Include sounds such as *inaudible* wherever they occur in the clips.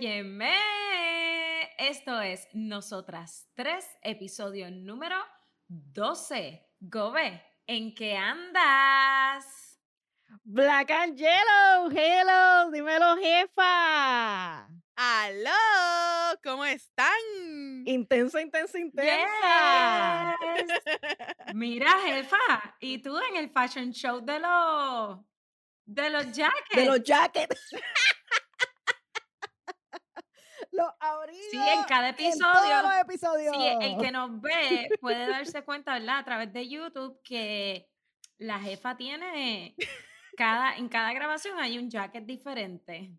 Óyeme, esto es Nosotras 3, episodio número 12. Gobe, ¿en qué andas? Black and Yellow, hello, dímelo jefa. ¡Aló! ¿Cómo están? Intensa, intensa, intensa. Yes. *laughs* Mira, jefa, ¿y tú en el fashion show de los de los jackets? De los jackets. *laughs* los abrigos. Sí, en cada en episodio. todos los episodios. Sí, el que nos ve puede darse cuenta, ¿verdad? A través de YouTube que la jefa tiene cada en cada grabación hay un jacket diferente.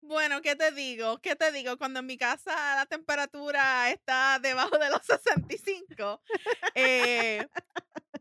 Bueno, ¿qué te digo? ¿Qué te digo? Cuando en mi casa la temperatura está debajo de los *laughs* 65, eh,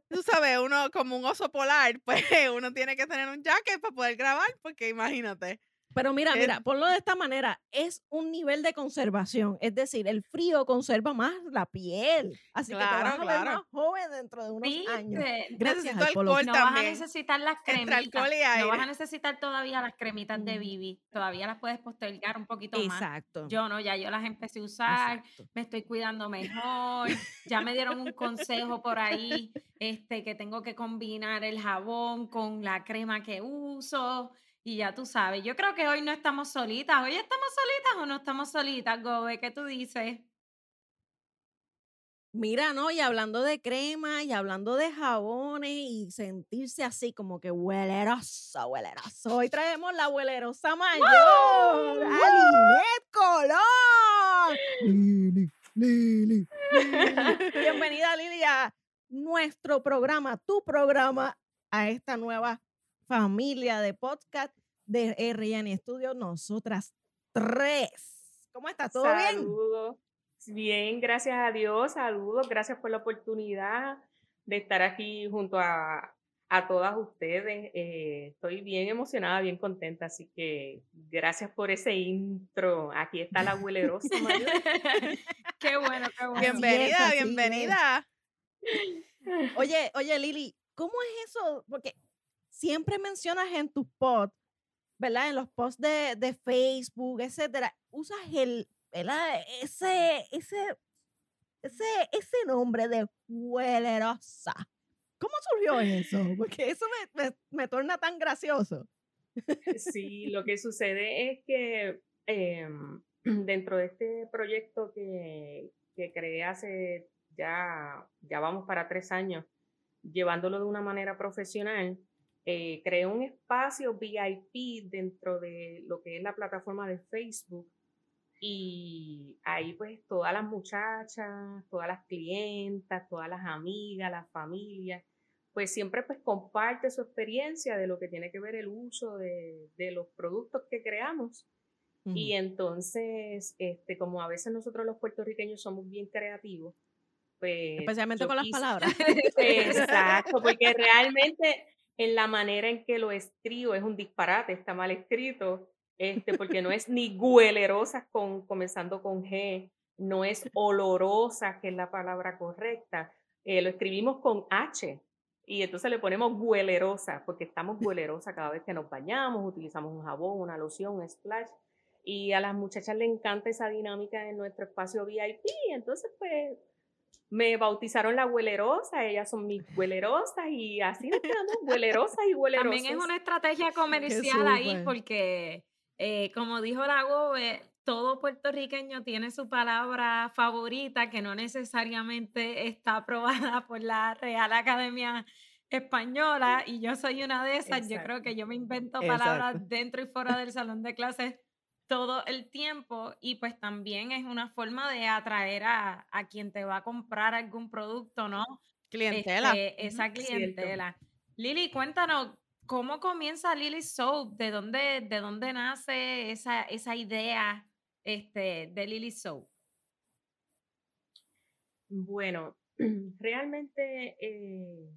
tú sabes, uno como un oso polar, pues *laughs* uno tiene que tener un jacket para poder grabar, porque imagínate. Pero mira, Es- mira, ponlo de esta manera, es un nivel de conservación, es decir, el frío conserva más la piel, así que te Claro, vas a ver claro. más joven dentro de unos años. ¿Viste? Gracias Necesito al alcohol No vas a necesitar las Entre cremitas. alcohol y No vas a necesitar todavía las cremitas de Mm. Bibi. Todavía las puedes postergar un poquito más. Exacto. Yo no, ya yo las empecé a usar. exacto. me estoy cuidando mejor. Ya me dieron un consejo por ahí, este, que tengo que combinar el jabón con la crema que uso. Y ya tú sabes, yo creo que hoy no estamos solitas. ¿Hoy estamos solitas o no estamos solitas, Gobe? ¿Qué tú dices? Mira, ¿no? Y hablando de crema y hablando de jabones y sentirse así como que huelerosa, huelerosa. Hoy traemos la huelerosa mayor, Alinet Colón. Lili, Lili, Lili. *laughs* Bienvenida, Lili, a nuestro programa, tu programa, a esta nueva familia de podcast de RN Studio, nosotras tres. ¿Cómo estás? ¿Todo bien? Saludos. Bien, gracias a Dios, saludos, gracias por la oportunidad de estar aquí junto a, a todas ustedes. Eh, estoy bien emocionada, bien contenta, así que gracias por ese intro. Aquí está la huelerosa *laughs* qué bueno, qué bueno. Así es, Bienvenida, bienvenida. Oye, oye, Lili, ¿cómo es eso? Porque siempre mencionas en tus posts, ¿verdad? En los posts de, de Facebook, etcétera, usas el, ¿verdad? Ese, ese, ese, ese nombre de huelerosa. ¿Cómo surgió eso? *laughs* Porque eso me, me, me torna tan gracioso. Sí, lo que sucede es que em, *clears throat* dentro de este proyecto que, que creé hace ya, ya vamos para tres años, llevándolo de una manera profesional, eh, creé un espacio VIP dentro de lo que es la plataforma de Facebook y ahí pues todas las muchachas, todas las clientas, todas las amigas, las familias, pues siempre pues comparte su experiencia de lo que tiene que ver el uso de, de los productos que creamos. Y entonces, este, como a veces nosotros los puertorriqueños somos bien creativos, pues... Especialmente con las palabras. *laughs* Exacto, porque realmente en la manera en que lo escribo es un disparate, está mal escrito, este, porque no es ni guelerosa con, comenzando con G, no es *laughs* olorosa, que es la palabra correcta, eh, lo escribimos con H. Y entonces le ponemos guelerosa, porque estamos *laughs* guelerosa cada vez que nos bañamos, utilizamos un jabón, una loción, un splash. Y a las muchachas les encanta esa dinámica en nuestro espacio VIP. Entonces, pues, me bautizaron la huelerosa, ellas son mis huelerosas y así nos quedamos huelerosas y huelerosas. También es una estrategia comercial ahí porque, eh, como dijo la Gobe, todo puertorriqueño tiene su palabra favorita que no necesariamente está aprobada *laughs* por la Real Academia Española y yo soy una de esas. Yo creo que yo me invento palabras Exacto. dentro y fuera del salón de clases todo el tiempo y pues también es una forma de atraer a, a quien te va a comprar algún producto, ¿no? Clientela. Este, esa cierto. clientela. Lili, cuéntanos, ¿cómo comienza Lily Soap? ¿De dónde, de dónde nace esa, esa idea este, de Lily Soap? Bueno, *clears throat* realmente, eh,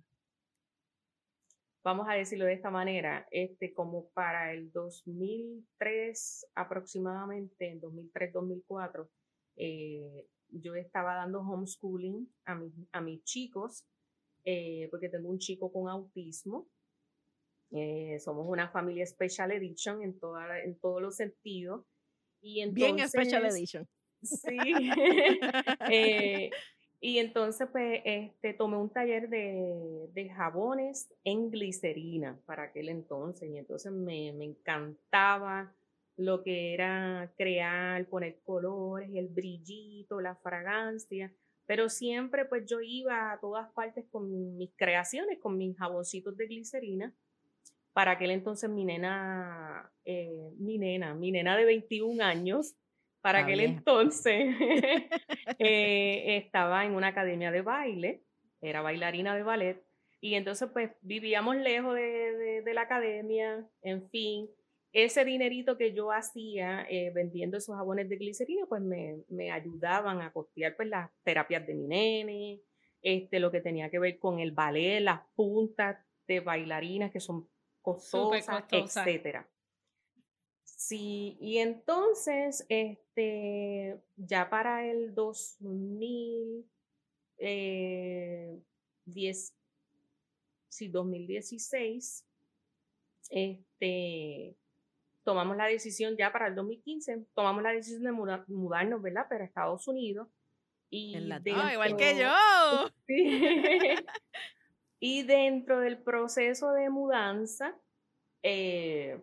vamos a decirlo de esta manera, este, como para el 2003 aproximadamente, en 2003-2004, eh, yo estaba dando homeschooling a, mis- a mis chicos, eh, porque tengo un chico con autismo. Eh, somos una familia Special Edition en, toda, en todos los sentidos. Y Bien Special entonces- Edition. Sí. *laughs* Eh, y entonces, pues, este, tomé un taller de, de jabones en glicerina para aquel entonces. Y entonces me, me encantaba lo que era crear, poner colores, el brillito, la fragancia. Pero siempre, pues, yo iba a todas partes con mis creaciones, con mis jaboncitos de glicerina. Para aquel entonces mi nena, eh, mi nena, mi nena de 21 años, para La aquel entonces *laughs* *laughs* eh, estaba en una academia de baile, era bailarina de ballet, y entonces pues vivíamos lejos de, de- de la academia, en fin, ese dinerito que yo hacía eh, vendiendo esos jabones de glicerina, pues me, me ayudaban a costear pues las terapias de mi nene, este, lo que tenía que ver con el ballet, las puntas de bailarinas que son costosas, costosas. etcétera. Sí, y entonces, este, ya para el 2000, eh, 10, sí, 2016, este, tomamos la decisión ya para el 2015, tomamos la decisión de muda- mudarnos, ¿verdad? Para Estados Unidos. Y En la- Ah, igual que dentro- yo. *laughs* Sí. y dentro del proceso de mudanza, eh,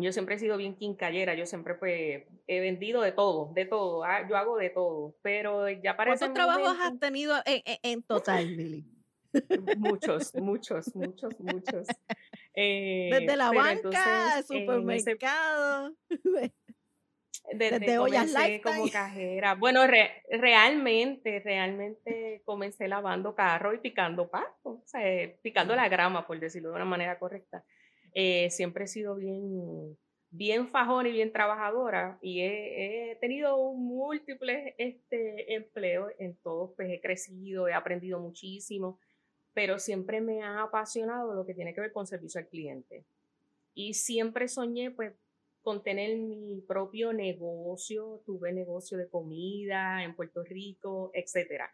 yo siempre he sido bien quincallera, yo siempre pues he vendido de todo, de todo, ah, yo hago de todo, pero ya para ¿Cuántos trabajos has tenido en, en- en total, Lili? Muchos, muchos, muchos, muchos. *laughs* Eh, Desde la banca, entonces, ese supermercado. *laughs* Desde Desde ollas como cajera. Bueno, re- realmente, realmente comencé lavando carro y picando pasto, o sea, eh, picando la grama, por decirlo de una manera correcta. Eh, siempre he sido bien, bien fajón y bien trabajadora y he, he tenido múltiples este, empleos en todos, pues he crecido, he aprendido muchísimo, pero siempre me ha apasionado lo que tiene que ver con servicio al cliente. Y siempre soñé, pues, con tener mi propio negocio, tuve negocio de comida en Puerto Rico, etcétera.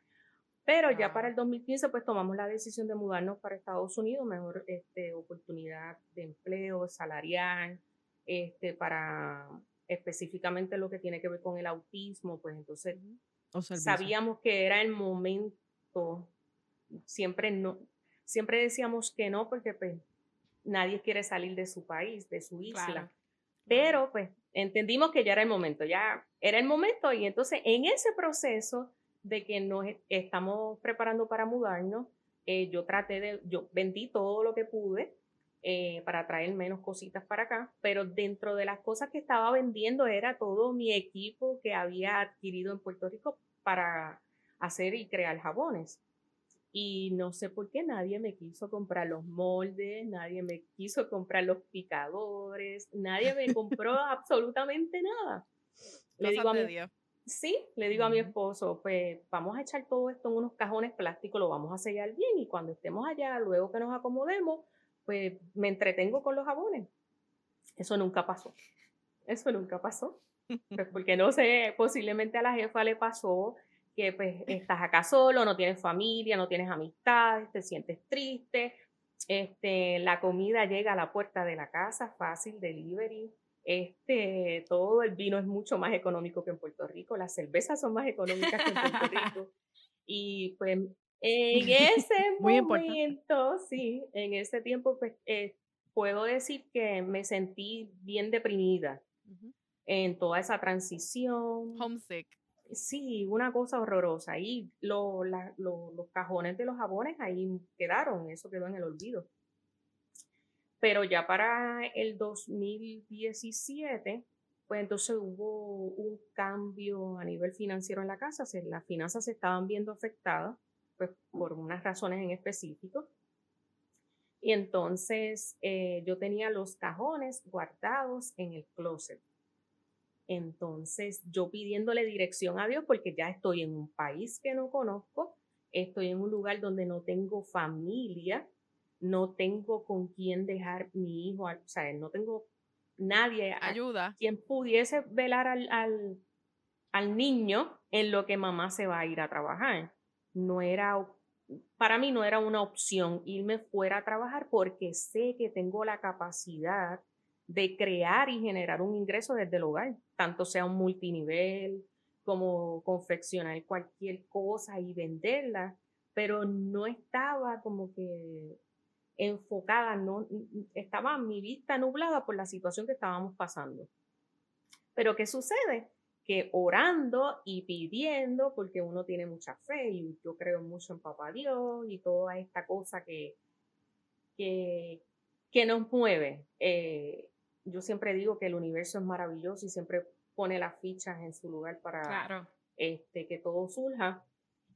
Pero ya para el 2015 pues tomamos la decisión de mudarnos para Estados Unidos, mejor este, oportunidad de empleo, salarial, este, para específicamente lo que tiene que ver con el autismo, pues entonces O sabíamos que era el momento, siempre no, siempre decíamos que no porque pues nadie quiere salir de su país, de su isla. Claro. Pero pues entendimos que ya era el momento, ya era el momento y entonces en ese proceso de que nos estamos preparando para mudarnos, eh, yo traté de, yo vendí todo lo que pude eh, para traer menos cositas para acá, pero dentro de las cosas que estaba vendiendo era todo mi equipo que había adquirido en Puerto Rico para hacer y crear jabones. Y no sé por qué nadie me quiso comprar los moldes, nadie me quiso comprar los picadores, nadie me compró *laughs* absolutamente nada. Le digo a mi. Sí, le digo a mi esposo, pues vamos a echar todo esto en unos cajones plásticos, lo vamos a sellar bien y cuando estemos allá, luego que nos acomodemos, pues me entretengo con los jabones. Eso nunca pasó. Eso nunca pasó. Pues *laughs* porque no sé, posiblemente a la jefa le pasó que pues estás acá solo, no tienes familia, no tienes amistades, te sientes triste, este, la comida llega a la puerta de la casa, fácil, delivery, este, todo el vino es mucho más económico que en Puerto Rico, las cervezas son más económicas que en Puerto Rico. *laughs* Y pues en *laughs* ese Muy momento, sí, en ese tiempo, pues eh, puedo decir que me sentí bien deprimida en toda esa transición. Homesick. Sí, una cosa horrorosa. Y lo- la- lo- los cajones de los jabones ahí quedaron, eso quedó en el olvido. Pero ya para el 2017, pues entonces hubo un cambio a nivel financiero en la casa, las finanzas se estaban viendo afectadas, pues por unas razones en específico. Y entonces eh, yo tenía los cajones guardados en el closet. Entonces, yo pidiéndole dirección a Dios, porque ya estoy en un país que no conozco, estoy en un lugar donde no tengo familia, no tengo con quién dejar mi hijo, o sea, no tengo nadie a Ayuda. quien pudiese velar al, al, al niño en lo que mamá se va a ir a trabajar. No era, para mí no era una opción irme fuera a trabajar porque sé que tengo la capacidad de crear y generar un ingreso desde el hogar, tanto sea un multinivel como confeccionar cualquier cosa y venderla, pero no estaba como que enfocada, no estaba mi vista nublada por la situación que estábamos pasando. Pero ¿qué sucede? Que orando y pidiendo, porque uno tiene mucha fe y yo creo mucho en Papá Dios y toda esta cosa que, que, que nos mueve. Eh, yo siempre digo que el universo es maravilloso y siempre pone las fichas en su lugar para este, que todo surja.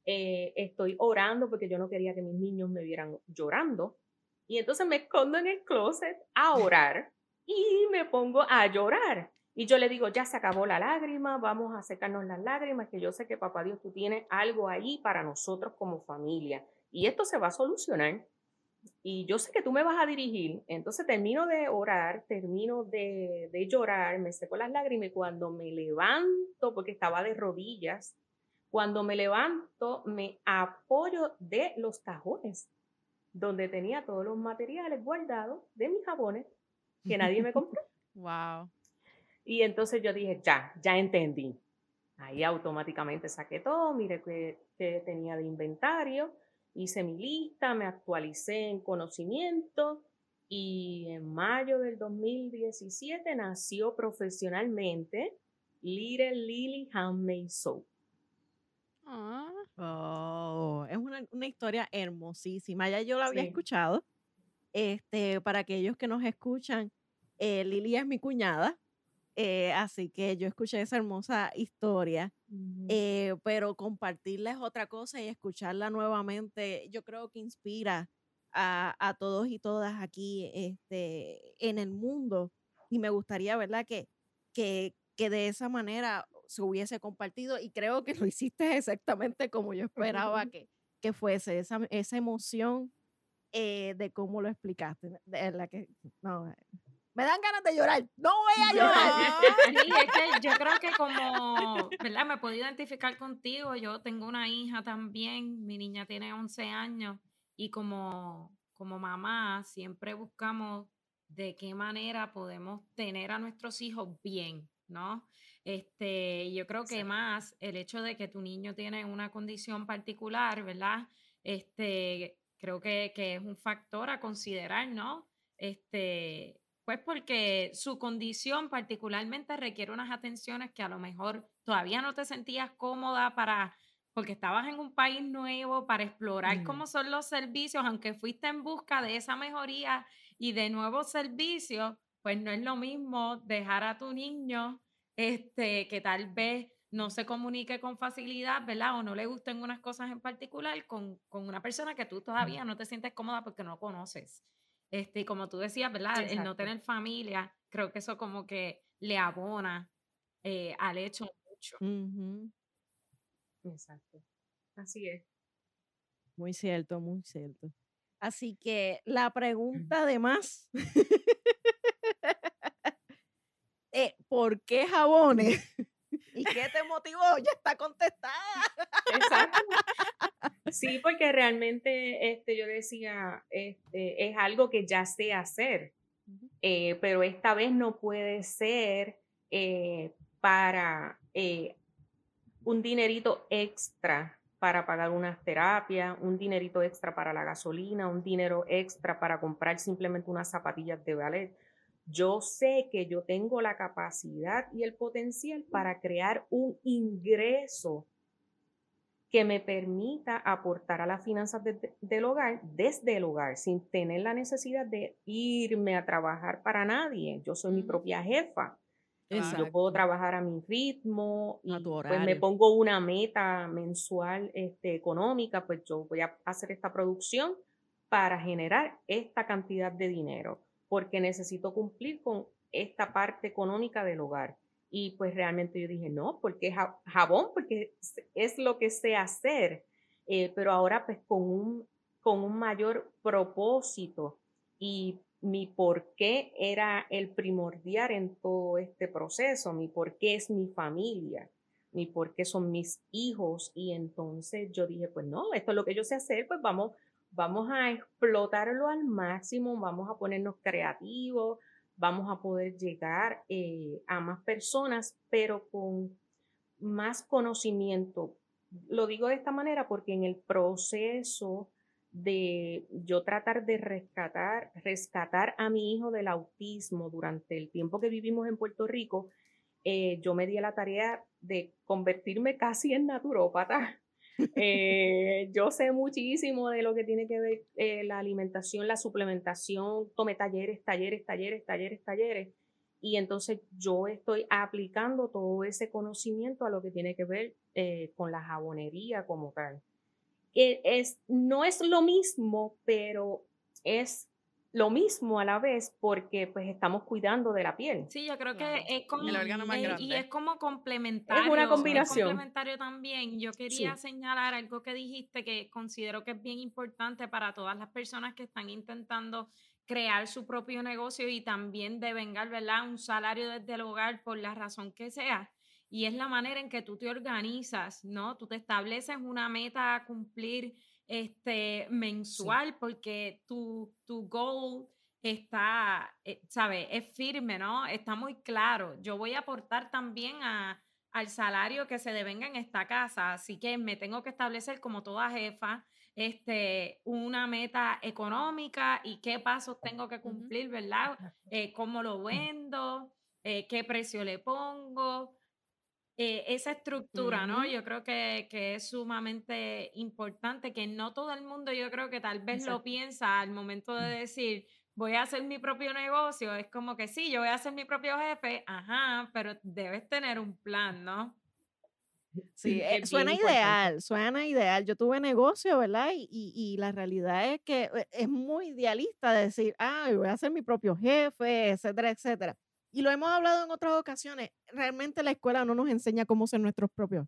Eh, estoy orando porque yo no quería que mis niños me vieran llorando. Y entonces me escondo en el closet a orar y me pongo a llorar. Y yo le digo, ya se acabó la lágrima, vamos a secarnos las lágrimas, que yo sé que papá Dios, tú tienes algo ahí para nosotros como familia. Y esto se va a solucionar y yo sé que tú me vas a dirigir, entonces termino de orar, termino de, de, llorar, me seco las lágrimas cuando me levanto, porque estaba de rodillas, cuando me levanto me apoyo de los cajones donde tenía todos los materiales guardados de mis jabones que nadie me compró. *laughs* wow. Y entonces yo dije, ya, ya entendí. Ahí automáticamente saqué todo, mire que, que tenía de inventario hice mi lista, me actualicé en conocimiento y en mayo del 2017 nació profesionalmente Little Lily Handmade Soap. Ah. Oh, es una, una, historia hermosísima. Ya yo la había escuchado. Este, para aquellos que nos escuchan, eh, Lili es mi cuñada. Eh, así que yo escuché esa hermosa historia, eh, pero compartirla es otra cosa y escucharla nuevamente, yo creo que inspira a, a, todos y todas aquí este, en el mundo. Y me gustaría, ¿verdad?, que, que, que de esa manera se hubiese compartido y creo que lo hiciste exactamente como yo esperaba que, que fuese, esa, esa emoción eh, de cómo lo explicaste. De la que, no, me dan ganas de llorar. No voy a llorar. Sí, es *laughs* que yo creo que como, ¿verdad? Me puedo identificar contigo. Yo tengo una hija también. Mi niña tiene 11 años. Y como, como mamá, siempre buscamos de qué manera podemos tener a nuestros hijos bien, ¿no? Este, yo creo que más el hecho de que tu niño tiene una condición particular, ¿verdad? Este, creo que, que es un factor a considerar, ¿no? Este, pues porque su condición particularmente requiere unas atenciones que a lo mejor todavía no te sentías cómoda para, porque estabas en un país nuevo, para explorar cómo son los servicios, aunque fuiste en busca de esa mejoría y de nuevos servicios, pues no es lo mismo dejar a tu niño este, que tal vez no se comunique con facilidad, ¿verdad? O no le gusten unas cosas en particular con, con una persona que tú todavía no te sientes cómoda porque no conoces. Este, como tú decías, ¿verdad? El no tener familia, creo que eso como que le abona eh, al hecho mucho. Exacto. Así es. Muy cierto, muy cierto. Así que la pregunta de más, *laughs* ¿por qué jabones? *laughs* ¿Y qué te motivó? Ya está contestada. Exacto. Sí, porque realmente este, yo decía, este, es algo que ya sé hacer, eh, pero esta vez no puede ser eh, para eh, un dinerito extra para pagar unas terapias, un dinerito extra para la gasolina, un dinero extra para comprar simplemente unas zapatillas de ballet. Yo sé que yo tengo la capacidad y el potencial para crear un ingreso que me permita aportar a las finanzas del hogar desde el hogar, sin tener la necesidad de irme a trabajar para nadie. Yo soy mi propia jefa. Yo puedo trabajar a mi ritmo y pues me pongo una meta mensual este, económica, pues yo voy a hacer esta producción para generar esta cantidad de dinero, porque necesito cumplir con esta parte económica del hogar. Y pues realmente yo dije, no, porque jabón, porque es lo que sé hacer, eh, pero ahora pues con un, con un mayor propósito y mi por qué era el primordial en todo este proceso, mi por qué es mi familia. ni porque son mis hijos. Y entonces yo dije, pues no, esto es lo que yo sé hacer, pues vamos, vamos a explotarlo al máximo, vamos a ponernos creativos, vamos a poder llegar eh, a más personas, pero con más conocimiento. Lo digo de esta manera porque en el proceso de yo tratar de rescatar, rescatar a mi hijo del autismo durante el tiempo que vivimos en Puerto Rico, eh, yo me di a la tarea de convertirme casi en naturópata. Eh, yo sé muchísimo de lo que tiene que ver eh, la alimentación, la suplementación, tomé talleres, talleres, talleres, talleres, talleres. Y entonces yo estoy aplicando todo ese conocimiento a lo que tiene que ver con la jabonería como tal. es, no es lo mismo, pero es lo mismo a la vez porque pues estamos cuidando de la piel. Sí, yo creo que es como el órgano más grande. y es como complementario. Es una combinación. complementario también. Yo quería señalar algo que dijiste que considero que es bien importante para todas las personas que están intentando crear su propio negocio y también devengar, ¿verdad? Un salario desde el hogar por la razón que sea. Y es la manera en que tú te organizas, ¿no? Tú te estableces una meta a cumplir este, mensual, porque tu, tu goal está, eh, ¿sabes? Es firme, ¿no? Está muy claro. Yo voy a aportar también a, al salario que se devenga en esta casa, así que me tengo que establecer como toda jefa este, una meta económica y qué pasos tengo que cumplir, ¿verdad? Eh, ¿Cómo lo vendo? Eh, ¿Qué precio le pongo? Eh, esa estructura, ¿no? Yo creo que, es sumamente importante, que no todo el mundo, yo creo que tal vez lo piensa al momento de mm. decir, voy a hacer mi propio negocio, es como que sí, yo voy a ser mi propio jefe, ajá, pero debes tener un plan, ¿no? Sí, eh, suena ideal, suena ideal. Yo tuve negocio, ¿verdad? Y, y, la realidad es que eh, es muy idealista decir, ah, voy a ser mi propio jefe, etcétera, etcétera. Y lo hemos hablado en otras ocasiones. Realmente la escuela no nos enseña cómo ser nuestros propios,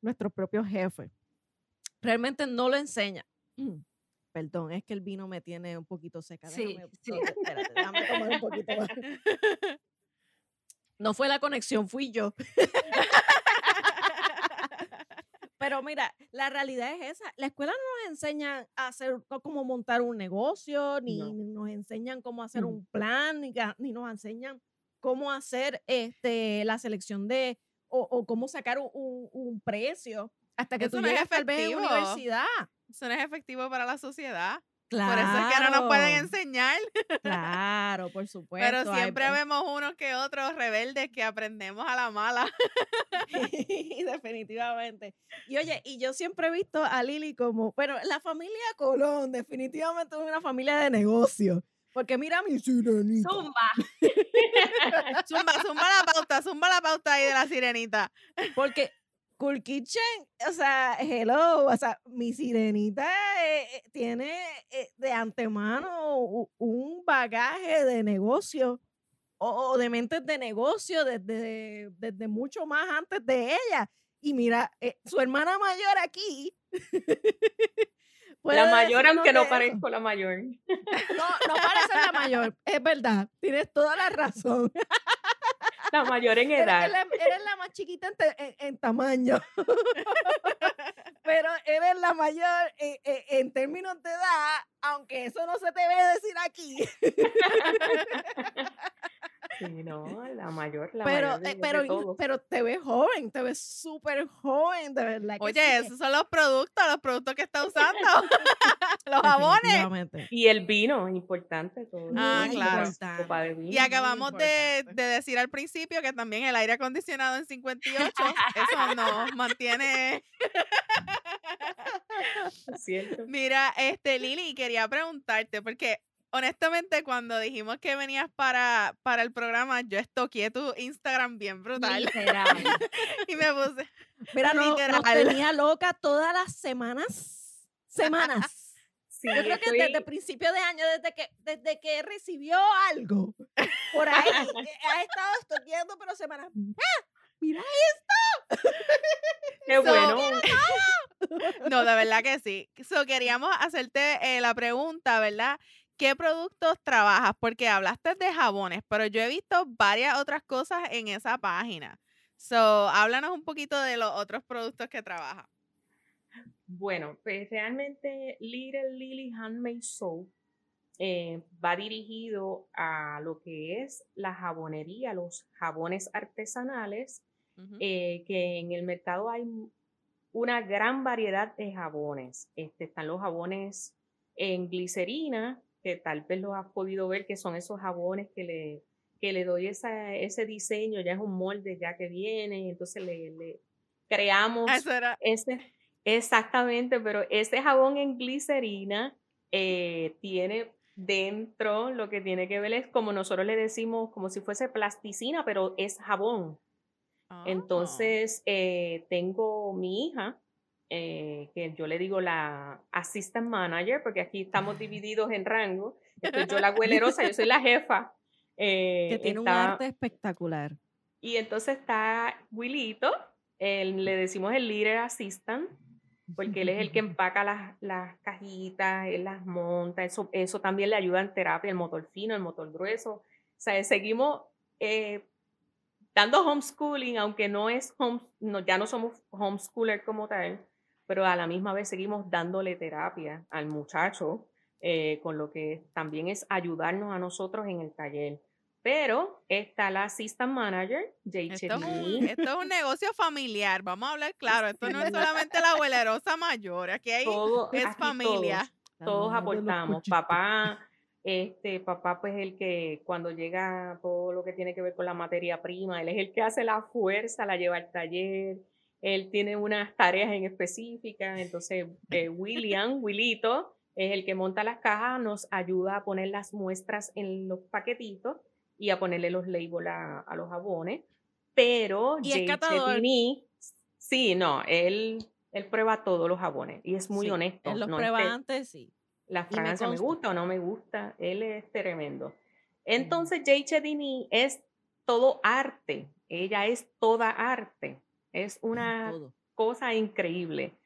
nuestros propios jefes. Realmente no lo enseña. *clears throat* Perdón, es que el vino me tiene un poquito seca. Sí, sí. Espérate, déjame tomar un poquito más. *laughs* No fue la conexión, fui yo. *laughs* Pero mira, la realidad es esa. La escuela no nos enseña a hacer cómo montar un negocio, ni nos enseñan cómo hacer un plan, ni, ni, nos enseñan cómo hacer este, la selección de o, cómo sacar un, un, precio hasta que tú llegas tal vez a universidad. Eso no es efectivo para la sociedad. Claro. Por eso es que no nos pueden enseñar. *laughs* Claro, por supuesto. Pero siempre vemos unos que otros rebeldes que aprendemos a la mala. *laughs* definitivamente. Y oye, y yo siempre he visto a Lili como, bueno, la familia Colón definitivamente es una familia de negocio. Porque mira mi sirenita. Zumba. *laughs* zumba, zumba la pauta, zumba la pauta ahí de la sirenita. Porque Cool Kitchen, o sea, hello, o sea, mi sirenita eh, eh, tiene eh, de antemano un bagaje de negocio o, de mentes de negocio desde, desde mucho más antes de ella. Y mira, su hermana mayor aquí. *laughs* la mayor, aunque no parezco la mayor. No, no parece la mayor, es verdad, tienes toda la razón. *laughs* La mayor en edad. Eres, la, más chiquita en, tamaño. *laughs* Pero eres la mayor en, términos de edad, aunque eso no se te ve decir aquí. *laughs* Sí, no, la mayor, la pero, mayor eh, pero, pero te ves joven, te ves súper joven, de verdad. Oye, esos son los productos, los productos que está usando. *laughs* *laughs* los jabones. Y el vino, importante. Todo ah, claro. Y acabamos de, de, decir al principio que también el aire acondicionado en 58, eso nos mantiene. *laughs* cierto. Mira, este Lili, quería preguntarte, porque honestamente, cuando dijimos que venías para, para el programa, yo estoqué tu Instagram bien brutal. *laughs* y me puse. Mira, no, nos tenía loca todas las semanas. Semanas. *laughs* yo creo que desde principio de año, desde que, desde que recibió algo, por ahí *laughs* ha estado estoqueando, pero semanas. ¡Mira! ¡Mira esto! ¡Qué bueno! no, de verdad que sí. So, queríamos hacerte eh, la pregunta, ¿verdad? ¿Qué productos trabajas? Porque hablaste de jabones, pero yo he visto varias otras cosas en esa página. So, háblanos un poquito de los otros productos que trabaja. Bueno, pues realmente Little Lily Handmade Soap eh, va dirigido a lo que es la jabonería, los jabones artesanales, eh, que en el mercado hay una gran variedad de jabones. Este, están los jabones en glicerina, que tal vez lo has podido ver, que son esos jabones que le, que le doy esa, ese diseño, ya es un molde ya que viene, entonces le, le creamos ese, exactamente, pero ese jabón en glicerina eh, tiene dentro lo que tiene que ver es como nosotros le decimos, como si fuese plasticina, pero es jabón. Ah. Entonces, eh, tengo mi hija, eh, que yo le digo la assistant manager, porque aquí estamos *laughs* divididos en rango. yo la *laughs* huelerosa, yo soy la jefa. que eh, tiene un arte espectacular. Y entonces está Willito, le decimos el leader assistant, porque él es el que *laughs* empaca las, las cajitas, él las monta, eso, eso también le ayuda en terapia, el motor fino, el motor grueso. O sea, seguimos dando homeschooling, aunque no es home, no, ya no somos homeschooler como tal, pero a la misma vez seguimos dándole terapia al muchacho, eh, con lo que también es ayudarnos a nosotros en el taller. Pero está la assistant manager, Jay esto, esto es un negocio familiar, vamos a hablar *laughs* claro. Esto no es solamente la abuelerosa mayor, aquí hay, es familia. Todos, todos aportamos. Papá, este papá, pues el que cuando llega todo lo que tiene que ver con la materia prima, él es el que hace la fuerza, la lleva al taller, él tiene unas tareas en específicas, entonces eh, William, Willito, es el que monta las cajas, nos ayuda a poner las muestras en los paquetitos y a ponerle los labels a, los jabones. Pero ¿Y es sí, no, él, él prueba todos los jabones y es muy honesto. Él los prueba antes, sí la fragancia me, gusta o no me gusta, él es tremendo. Entonces, Jay Chedini es todo arte, ella es toda arte, es una cosa increíble.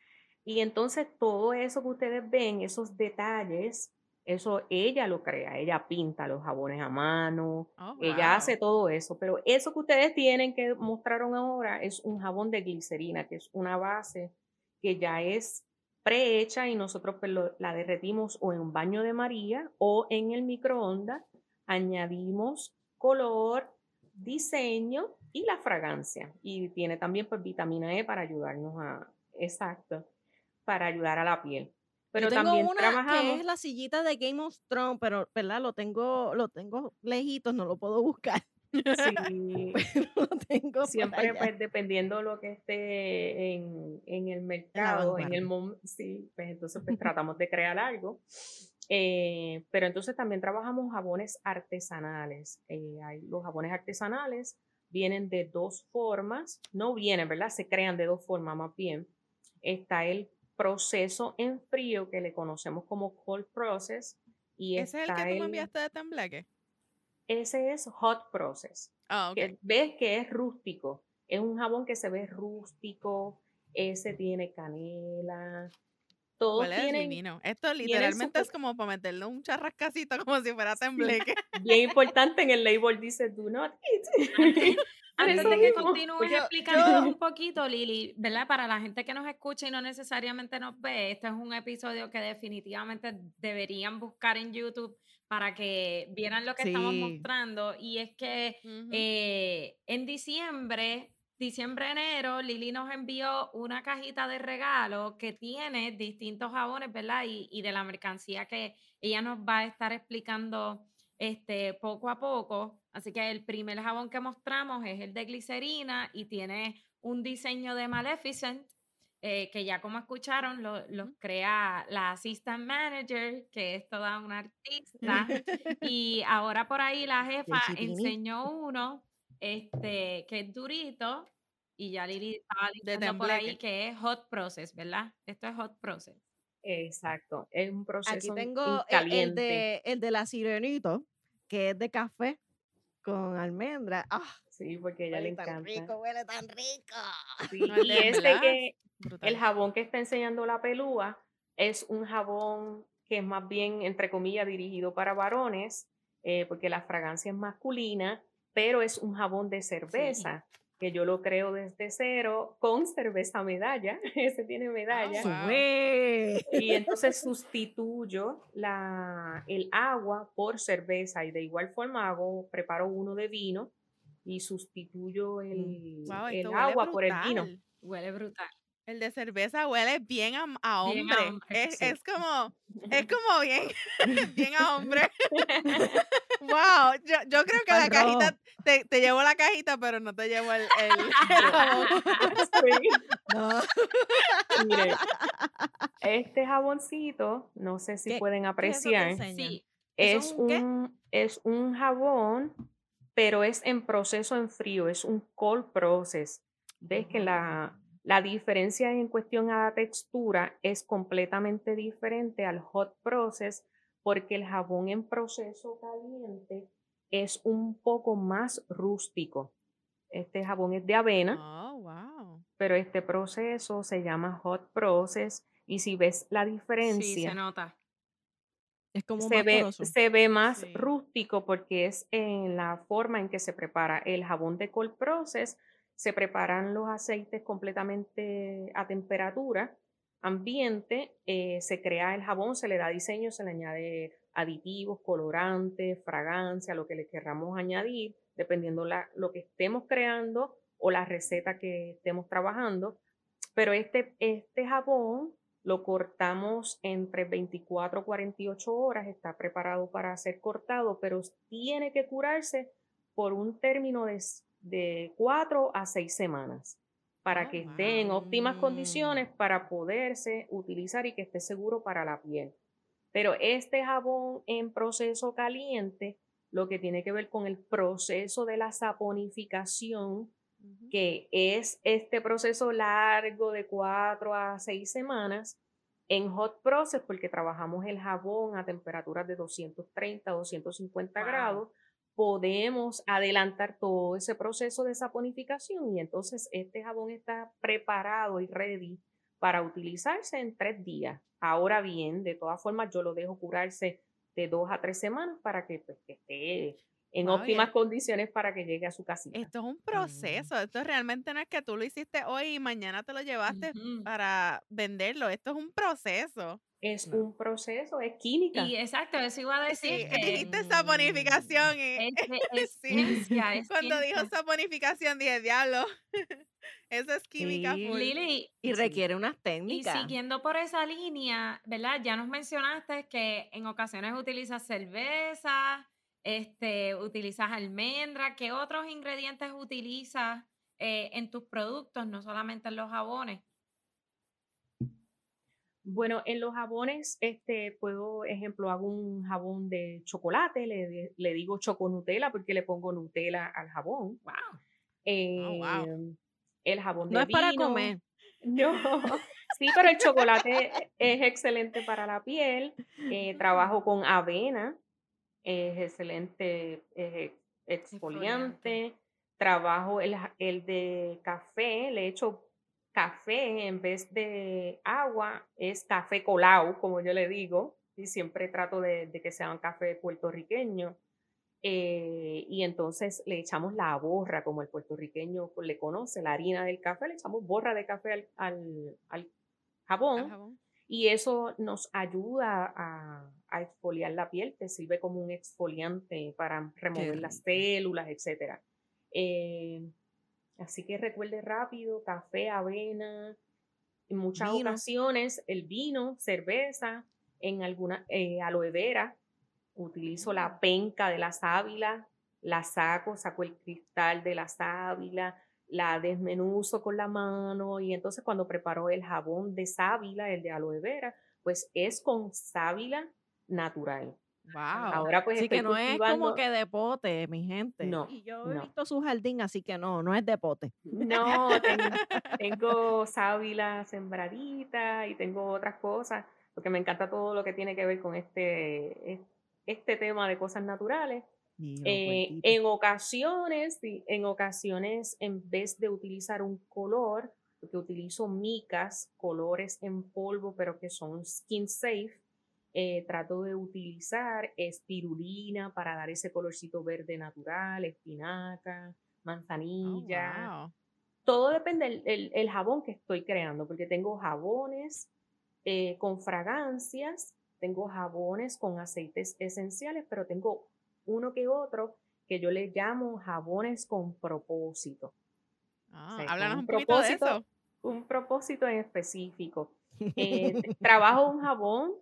Y entonces todo eso que ustedes ven, esos detalles, eso ella lo crea, ella pinta los jabones a mano, oh, ella hace todo eso, pero eso que ustedes tienen que mostraron ahora es un jabón de glicerina, que es una base que ya es prehecha y nosotros pues, la derretimos o en un baño de María o en el microondas, añadimos color, diseño y la fragancia. Y tiene también pues vitamina E para ayudarnos a, exacto, para ayudar a la piel. Pero también una trabajamos. que es la sillita de Game of Thrones, pero verdad lo tengo, lo tengo lejitos, no lo puedo buscar. Sí, *laughs* tengo siempre pues dependiendo lo que esté en, en el mercado, en el sí, pues entonces pues *laughs* tratamos de crear algo. Eh, pero entonces también trabajamos jabones artesanales. Eh, hay, los jabones artesanales vienen de dos formas, no vienen, ¿verdad? Se crean de dos formas más bien. Está el proceso en frío que le conocemos como cold process. Y ¿Ese es el que tú me enviaste de tembleque? ese es hot process. Ah, ves que es rústico. Es un jabón que se ve rústico. Ese tiene canela. Todo tiene. Esto literalmente es como para meterle un charrascacito como si fuera tembleque. Bien importante en el label dice do not eat. Antes de que *laughs* continúes explicando un poquito, Lili, ¿verdad? Para la gente que nos escucha y no necesariamente nos ve, este es un episodio que definitivamente deberían buscar en YouTube para que vieran lo que estamos mostrando. Y es que eh, en diciembre, diciembre-enero, Lili nos envió una cajita de regalo que tiene distintos jabones, ¿verdad? Y, y, de la mercancía que ella nos va a estar explicando este, poco a poco. Así que el primer jabón que mostramos es el de glicerina y tiene un diseño de Maleficent eh, que ya como escucharon, lo, crea la Assistant Manager, que es toda una artista. *laughs* y ahora por ahí la jefa enseñó uno este, que es durito. Y ya Lili estaba diciendo por ahí que es hot process, ¿verdad? Esto es hot process. Exacto, es un proceso Aquí tengo el, de, el de la sirenito, que es de café con almendra. ¡Ah! Sí, porque a ella le encanta. Tan rico, huele tan rico. Sí, y este que, el jabón que está enseñando la pelúa es un jabón que es más bien, entre comillas, dirigido para varones, eh, porque la fragancia es masculina, pero es un jabón de cerveza. que yo lo creo desde cero con cerveza medalla, *laughs* ese tiene medalla. wow. Sue. Y entonces *laughs* sustituyo la, el agua por cerveza y de igual forma hago, preparo uno de vino y sustituyo el, Wow, el huele agua por el vino. Huele brutal. El de cerveza huele bien a, a Bien a hombre. es, sí. es como, es *laughs* como bien, *laughs* bien a hombre. *laughs* wow, yo, yo creo que la rojo. cajita, te, te llevo la cajita, pero no te llevo el, el, el jabón. Sí. No. Mire, este jaboncito, no sé si ¿Qué- pueden ¿Qué es apreciar? Sí, ¿Eso es es un qué? un, es un jabón, pero es en proceso en frío, es un cold process. Ves que la, la diferencia en cuestión a la textura es completamente diferente al hot process porque el jabón en proceso caliente es un poco más rústico. Este jabón es de avena Oh, wow. pero este proceso se llama hot process y si ves la sí, diferencia, se nota. Es como se, más ve, se ve más Sí. rústico porque es en la forma en que se prepara el jabón de cold process. Se preparan los aceites completamente a temperatura ambiente, eh, se crea el jabón, se le da diseño, se le añade aditivos, colorantes, fragancia, lo que le querramos añadir, dependiendo la, lo que estemos creando o la receta que estemos trabajando. Pero este, este jabón lo cortamos entre 24 y 48 horas, está preparado para ser cortado, pero tiene que curarse por un término de, de 4 a 6 semanas para Oh, que esté en óptimas condiciones para poderse utilizar y que esté seguro para la piel. Pero este jabón en proceso caliente, lo que tiene que ver con el proceso de la saponificación, que es este proceso largo de cuatro a seis semanas en hot process porque trabajamos el jabón a temperaturas de 230, 250 Wow. grados, podemos adelantar todo ese proceso de saponificación y entonces este jabón está preparado y ready para utilizarse en tres días. Ahora bien, de todas formas, yo lo dejo curarse de dos a tres semanas para que, pues, que esté en y óptimas el- condiciones para que llegue a su casita. Esto es un proceso. Esto realmente no es que tú lo hiciste hoy y mañana te lo llevaste para venderlo. Esto es un proceso. Es No. un proceso, es química. Y exacto, eso iba a Sí, decir *laughs* que dijiste saponificación y es, de- es *laughs* sí. ciencia, es cuando dijo saponificación dije, diablo, *laughs* eso es química Sí. Lili, Y requiere unas y técnicas. siguiendo por esa línea, ¿verdad? Ya nos mencionaste que en ocasiones utilizas cerveza, este, utilizas almendra, ¿qué otros ingredientes utilizas eh, en tus productos, no solamente en los jabones? Bueno, en los jabones, este, puedo, ejemplo, hago un jabón de chocolate, le, di- le digo choconutela porque le pongo Nutella al jabón. Wow. Oh, wow. Em, El jabón de No es para comer. *laughs* No, sí, pero el chocolate es excelente para la piel. eh, trabajo con avena, es excelente es exfoliante. Trabajo el, el de café, le echo café en vez de agua, es café colado, como yo le digo, y siempre trato de, de que sea un café puertorriqueño. eh, y entonces le echamos la borra, como el puertorriqueño le conoce, la harina del café, le echamos borra de café al, al- al jabón Al jabón. y eso nos ayuda a, a exfoliar la piel, te sirve como un exfoliante para remover las células, etc. así que recuerde rápido, café, avena, en muchas Vino. ocasiones el vino, cerveza, en alguna eh, aloe vera, utilizo la penca de la sábila, la saco, saco el cristal de la sábila, la desmenuzo con la mano y entonces cuando preparo el jabón de sábila, el de aloe vera, pues es con sábila natural. Wow. Ahora pues Así que no es como cultivando- que de pote, mi gente. No, Y yo he no. visto su jardín, así que no, no es de pote. No, ten- tengo *laughs* sábila sembradita y tengo otras cosas, porque me encanta todo lo que tiene que ver con este, es- este tema de cosas naturales. Eh, en ocasiones, en ocasiones, en vez de utilizar un color, porque utilizo micas, colores en polvo, pero que son skin safe, eh, trato de utilizar espirulina para dar ese colorcito verde natural, espinaca, manzanilla. Oh, wow. Todo depende del el, el jabón que estoy creando, porque tengo jabones eh, con fragancias, tengo jabones con aceites esenciales, pero tengo uno que otro que yo le llamo jabones con propósito. Ah, háblanos un un poquito de propósito. eso. Un propósito en específico. *laughs* Eh, trabajo un jabón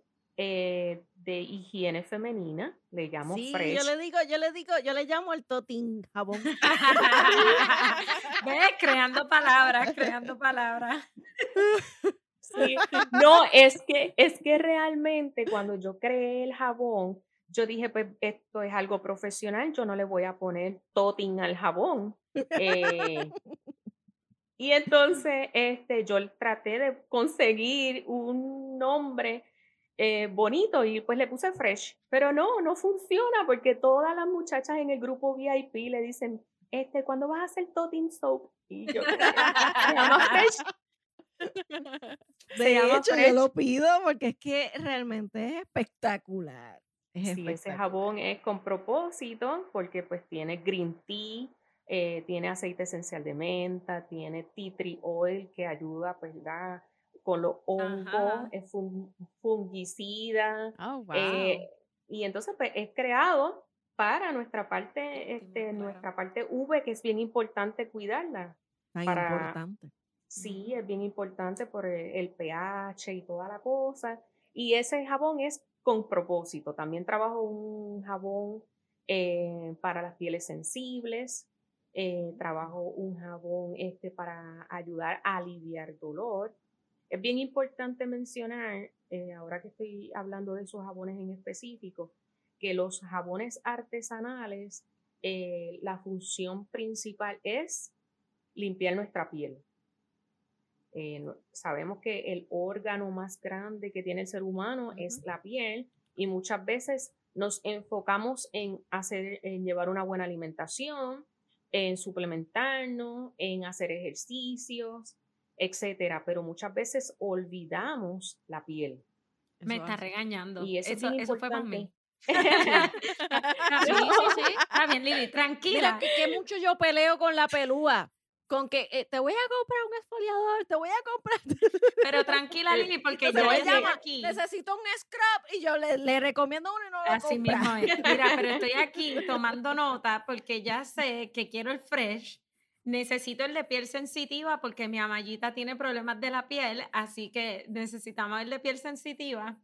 eh, de higiene femenina, le llamo Sí, Fresh. yo le digo, yo le digo, yo le llamo el totin jabón. *laughs* ¿Ves? Creando palabras, creando palabras. Sí, No, es que, es que realmente cuando yo creé el jabón, yo dije, pues esto es algo profesional, yo no le voy a poner totin al jabón. Eh, y entonces este, yo traté de conseguir un nombre eh, bonito y pues le puse Fresh, pero no, no funciona porque todas las muchachas en el grupo VIP le dicen, este, ¿cuándo vas a hacer totin soap? Y yo, se llama *laughs* Fresh. De hecho, yo lo pido porque es que realmente es espectacular. Es Sí, ese jabón es con propósito porque pues tiene green tea, eh, tiene aceite esencial de menta, tiene tea tree oil que ayuda pues ¿verdad? Con los hongos, Ajá. es fun- fungicida Oh, wow. eh, y entonces pues es creado para nuestra parte, este, claro. nuestra parte V que es bien importante cuidarla. Tan para- importante. Sí, es bien importante por el, el pH y toda la cosa. Y ese jabón es con propósito. También trabajo un jabón eh, para las pieles sensibles. eh, trabajo un jabón este para ayudar a aliviar dolor. Es bien importante mencionar, eh, ahora que estoy hablando de esos jabones en específico, que los jabones artesanales, eh, la función principal es limpiar nuestra piel. Eh, sabemos que el órgano más grande que tiene el ser humano es la piel y muchas veces nos enfocamos en hacer, en llevar una buena alimentación, en suplementarnos, en hacer ejercicios, etcétera, pero muchas veces olvidamos la piel. Me Eso está hace. regañando. Y eso, es eso, fue para mí. importante. *laughs* *laughs* Sí, sí, sí. Está bien, Lili, Mira tranquila. que, que mucho yo peleo con la pelúa. Con que eh, te voy a comprar un exfoliador, te voy a comprar. *laughs* Pero tranquila, Lili, porque yo llama, aquí. Necesito un scrub y yo le, le recomiendo uno y no lo Así compra. mismo es. Mira, pero estoy aquí tomando nota porque ya sé que quiero el fresh. Necesito el de piel sensitiva porque mi amallita tiene problemas de la piel, así que necesitamos el de piel sensitiva.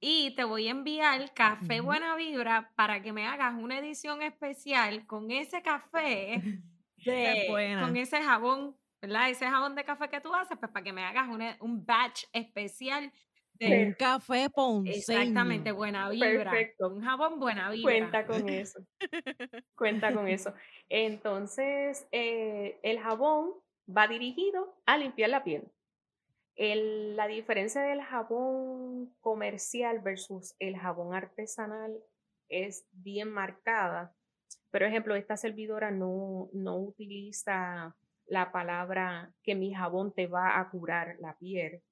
Y te voy a enviar café buena vibra para que me hagas una edición especial con ese café, *laughs* de- con ese jabón, ¿verdad? Ese jabón de café que tú haces, pues para que me hagas una- un batch especial de, Un café ponceño. Exactamente, buena vibra. Perfecto. Un jabón buena vibra. Cuenta con eso. Cuenta con eso. Entonces, eh, el jabón va dirigido a limpiar la piel. El- la diferencia del jabón comercial versus el jabón artesanal es bien marcada. Por ejemplo, esta servidora no, no utiliza la palabra que mi jabón te va a curar la piel.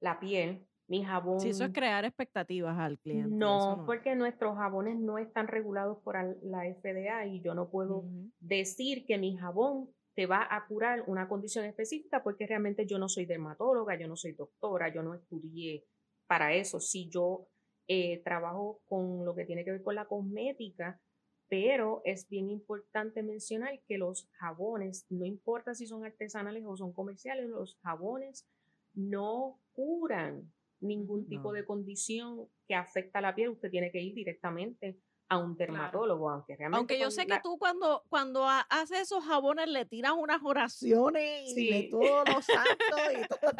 La piel. Mi jabón. Sí, eso es crear expectativas al cliente. No, porque nuestros jabones no están regulados por la FDA y yo no puedo decir que mi jabón te va a curar una condición específica porque realmente yo no soy dermatóloga, yo no soy doctora, yo no estudié para eso. Si yo eh, trabajo con lo que tiene que ver con la cosmética, pero es bien importante mencionar que los jabones, no importa si son artesanales o son comerciales, los jabones no curan ningún tipo No. de condición que afecta a la piel. Usted tiene que ir directamente a un dermatólogo, aunque realmente Aunque yo sé que tú cuando, cuando ha- haces esos jabones le tiras unas oraciones y le Sí. todos los *laughs* santos y todo.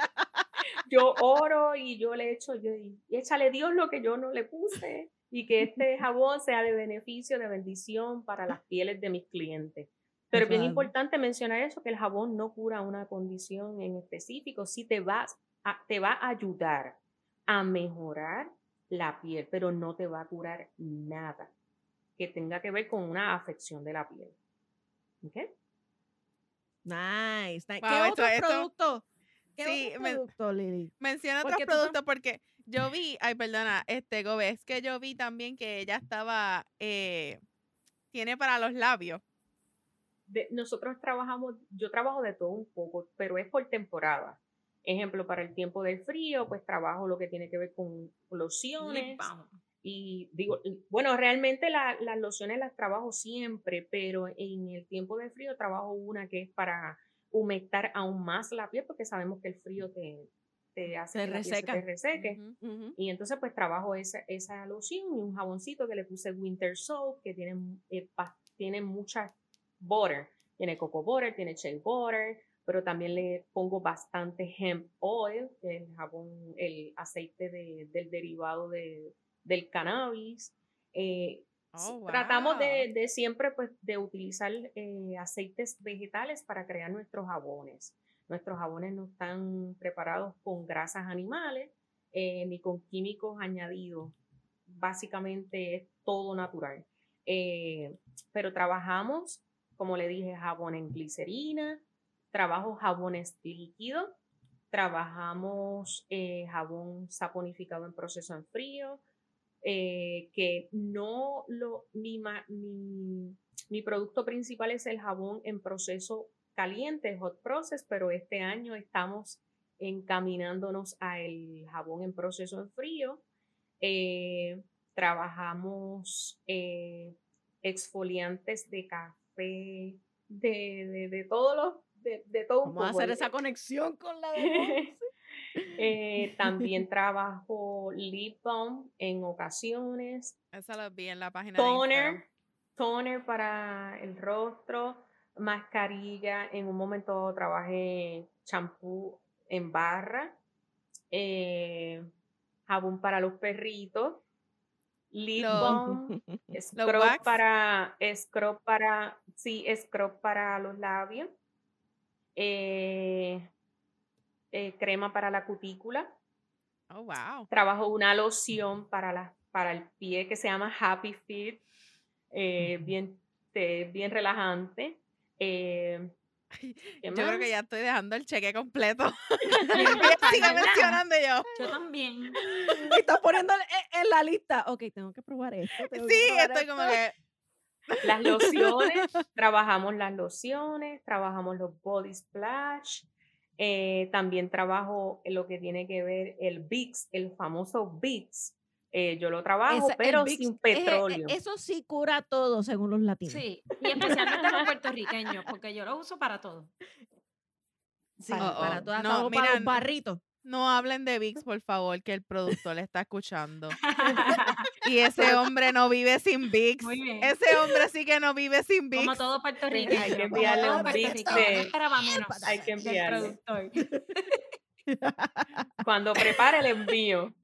yo oro y yo le echo, yo, y échale Dios lo que yo no le puse y que este *laughs* jabón sea de beneficio, de bendición para las pieles de mis clientes. Pero es bien importante mencionar eso, que el jabón no cura una condición en específico, sí te, vas a, te va a ayudar a mejorar la piel, pero no te va a curar nada que tenga que ver con una afección de la piel. ¿Ok? Nice. nice. Wow, ¿Qué esto- otro esto- producto? ¿Qué Sí, otro producto, Lili? Menciona otros productos porque yo vi, ay, perdona, este Gobe, es que yo vi también que ella estaba, eh, tiene para los labios. de- nosotros trabajamos, yo trabajo de todo un poco, pero es por temporada. Ejemplo, para el tiempo del frío, pues trabajo lo que tiene que ver con lociones. Y digo, bueno, realmente la- las lociones las trabajo siempre, pero en el tiempo de frío trabajo una que es para humectar aún más la piel, porque sabemos que el frío te, te hace Te que la piel se te reseque. Y entonces pues trabajo esa, esa loción y un jaboncito que le puse Winter Soap, que tiene, eh, tiene mucha butter. Tiene coco butter, tiene shea butter, pero también le pongo bastante hemp oil, el jabón, el aceite de- del derivado de, del cannabis. Eh, Oh, Tratamos de, siempre pues de utilizar eh, aceites vegetales para crear nuestros jabones. Nuestros jabones no están preparados con grasas animales eh, ni con químicos añadidos. Básicamente es todo natural. Pero trabajamos, como le dije, jabón en glicerina, trabajo jabones líquidos, trabajamos eh, jabón saponificado en proceso en frío, eh, que no lo, mi, mi, producto principal es el jabón en proceso caliente, hot process, pero este año estamos encaminándonos a el jabón en proceso en frío. Eh, trabajamos exfoliantes de café, de, de, de todos de, de todo un Vamos a hacer esa conexión con la de *laughs* eh, también *laughs* trabajo lip balm en ocasiones, Esa lo vi en la página de toner, Instagram. toner para el rostro, mascarilla. En un momento trabajé champú en barra, eh, jabón para los perritos, lip Lo- balm, *laughs* scrub para, scrub para, sí, scrub para los labios, eh, eh, crema para la cutícula. Oh, wow. Trabajo una loción para, la, para el pie que se llama Happy Feet, eh, bien, bien relajante. Eh, ¿qué Yo creo que ya estoy dejando el cheque completo. *laughs* *laughs* ¿verdad? mencionando yo. Yo también. *laughs* Y estás poniendo en, en la lista. Ok, tengo que probar esto. que Sí, probar estoy esto. como que. Las lociones, *laughs* trabajamos las lociones, trabajamos los body splash, eh, también trabajo lo que tiene que ver el Vicks, el famoso Vicks. Eh, yo lo trabajo, pero Vicks, sin eh, eh, petróleo. eso sí cura todo, según los latinos. Sí, y especialmente los puertorriqueños, porque yo lo uso para todo. Sí, Oh, para todas No, para mira, los barritos. No hablen de VIX, por favor, que el productor le está escuchando. *laughs* Y ese hombre no vive sin VIX. Muy bien. Ese hombre sí que no vive sin VIX. Como todo puertorriqueño. hay que enviarle un Vicks puertorriqueño. de- Hay que enviarle. productor. *laughs* Cuando prepare el envío,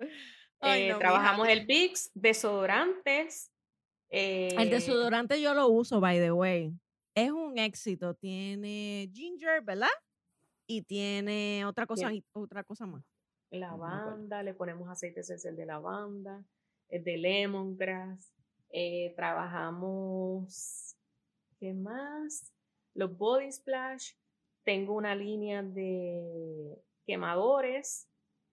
Ay, eh, no, trabajamos el Vicks, desodorantes. El eh, desodorante yo lo uso, by the way. Es un éxito. Tiene ginger, ¿verdad? Y tiene otra cosa, otra cosa más. lavanda, le ponemos aceite esencial de lavanda, el de lemongrass, eh, trabajamos, ¿qué más? Los body splash, tengo una línea de quemadores,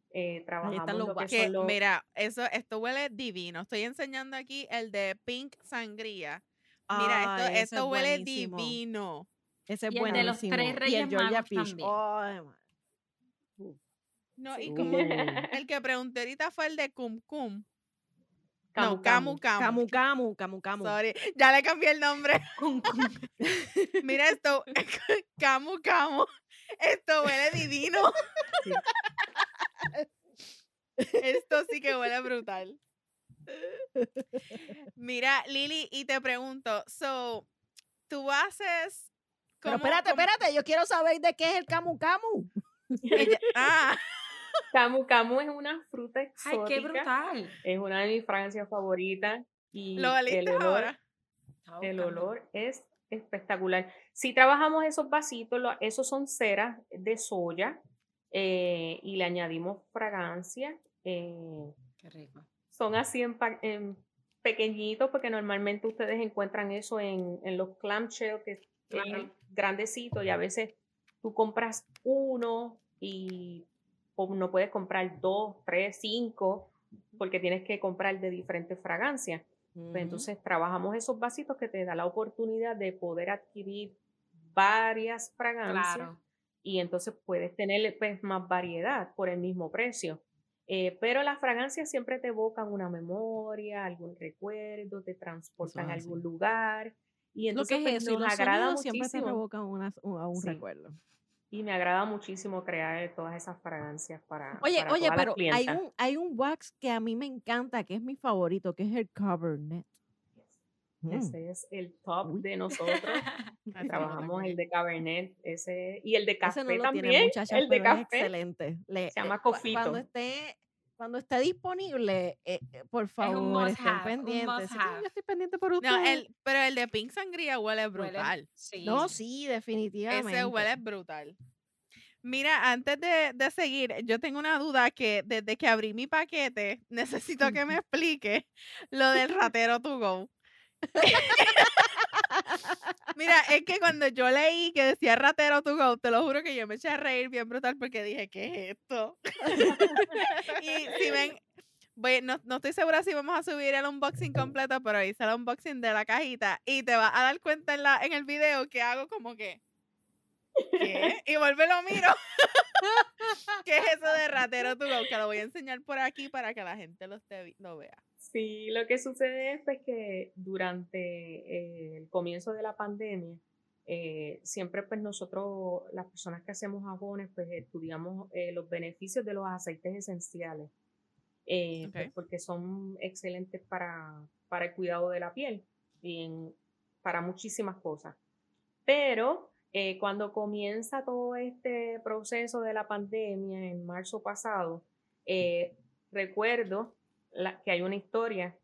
eh, trabajamos los lo que. Que, los- mira, eso, esto huele divino. Estoy enseñando aquí el de Pink Sangría. Mira, esto, esto es huele buenísimo. divino. Ese es Y el de los tres Y el Reyes Georgia Magos Peach. también. Man. No, Sí. y como Uh. el que pregunté ahorita fue el de Cum Cum. Camu no, Camu Camu. Camu, camu, camu, camu. Sorry, ya le cambié el nombre. *laughs* *laughs* Mira esto, *laughs* Camu Camu. Esto huele divino. Sí. Esto sí que huele brutal. Mira, Lili, y te pregunto, so, tú haces. Pero espérate, cómo- espérate, yo quiero saber de qué es el camu camu. *laughs* ah, Camu Camu es una fruta Ay, exótica. qué brutal. Es una de mis fragancias favoritas y lo el olor, ahora. El olor es espectacular. Si trabajamos esos vasitos, esos son ceras de soya eh, y le añadimos fragancia. eh, Qué rico. son así en, pequeñitos porque normalmente ustedes encuentran eso en, en los clamshell que Claro. Grandecito y a veces tú compras uno y no puedes comprar dos, tres, cinco porque tienes que comprar de diferentes fragancias. Pues entonces trabajamos esos vasitos que te da la oportunidad de poder adquirir varias fragancias Claro. y entonces puedes tener pues, más variedad por el mismo precio. Eh, pero las fragancias siempre te evocan una memoria, algún recuerdo, te transportan a algún lugar. Y Lo que entonces es pues, eso, nos agrada siempre te provocan a un Sí. recuerdo. Y me agrada muchísimo crear todas esas fragancias para, Oye, para oye, pero hay un, hay un wax que a mí me encanta, que es mi favorito, que es el Cabernet. Mm. Ese es el top Uy. de nosotros. *laughs* Trabajamos el de Cabernet ese, y el de café no también. tiene el de café excelente. Le- se llama eh, cu- Cofito. Cuando esté, cuando esté disponible, eh, eh, por favor, must estén have, pendientes. Sí, yo estoy pendiente por No, ustedes. el, pero el de Pink Sangría huele Huele- brutal. Sí. No, sí, definitivamente. Ese huele brutal. Mira, antes de, de seguir, yo tengo una duda que desde que abrí mi paquete, *laughs* necesito que me *laughs* explique lo del ratero to go. Mira, es que cuando yo leí que decía ratero to go, te lo juro que yo me eché a reír bien brutal porque dije, ¿qué es esto? *laughs* y si ven, voy- no, no estoy segura si vamos a subir el unboxing completo, pero hice el unboxing de la cajita y te vas a dar cuenta en, la, en el video que hago como que, ¿qué? Y vuelve lo miro. *laughs* ¿Qué es eso de ratero to go? Que lo voy a enseñar por aquí para que la gente lo, esté lo vea. Sí, lo que sucede es pues, que durante eh, el comienzo de la pandemia, eh, siempre pues nosotros, las personas que hacemos jabones, pues estudiamos eh, los beneficios de los aceites esenciales, pues, Ok. porque son excelentes para, para el cuidado de la piel y en- para muchísimas cosas. Pero cuando comienza todo este proceso de la pandemia en marzo pasado, recuerdo la- que hay una historia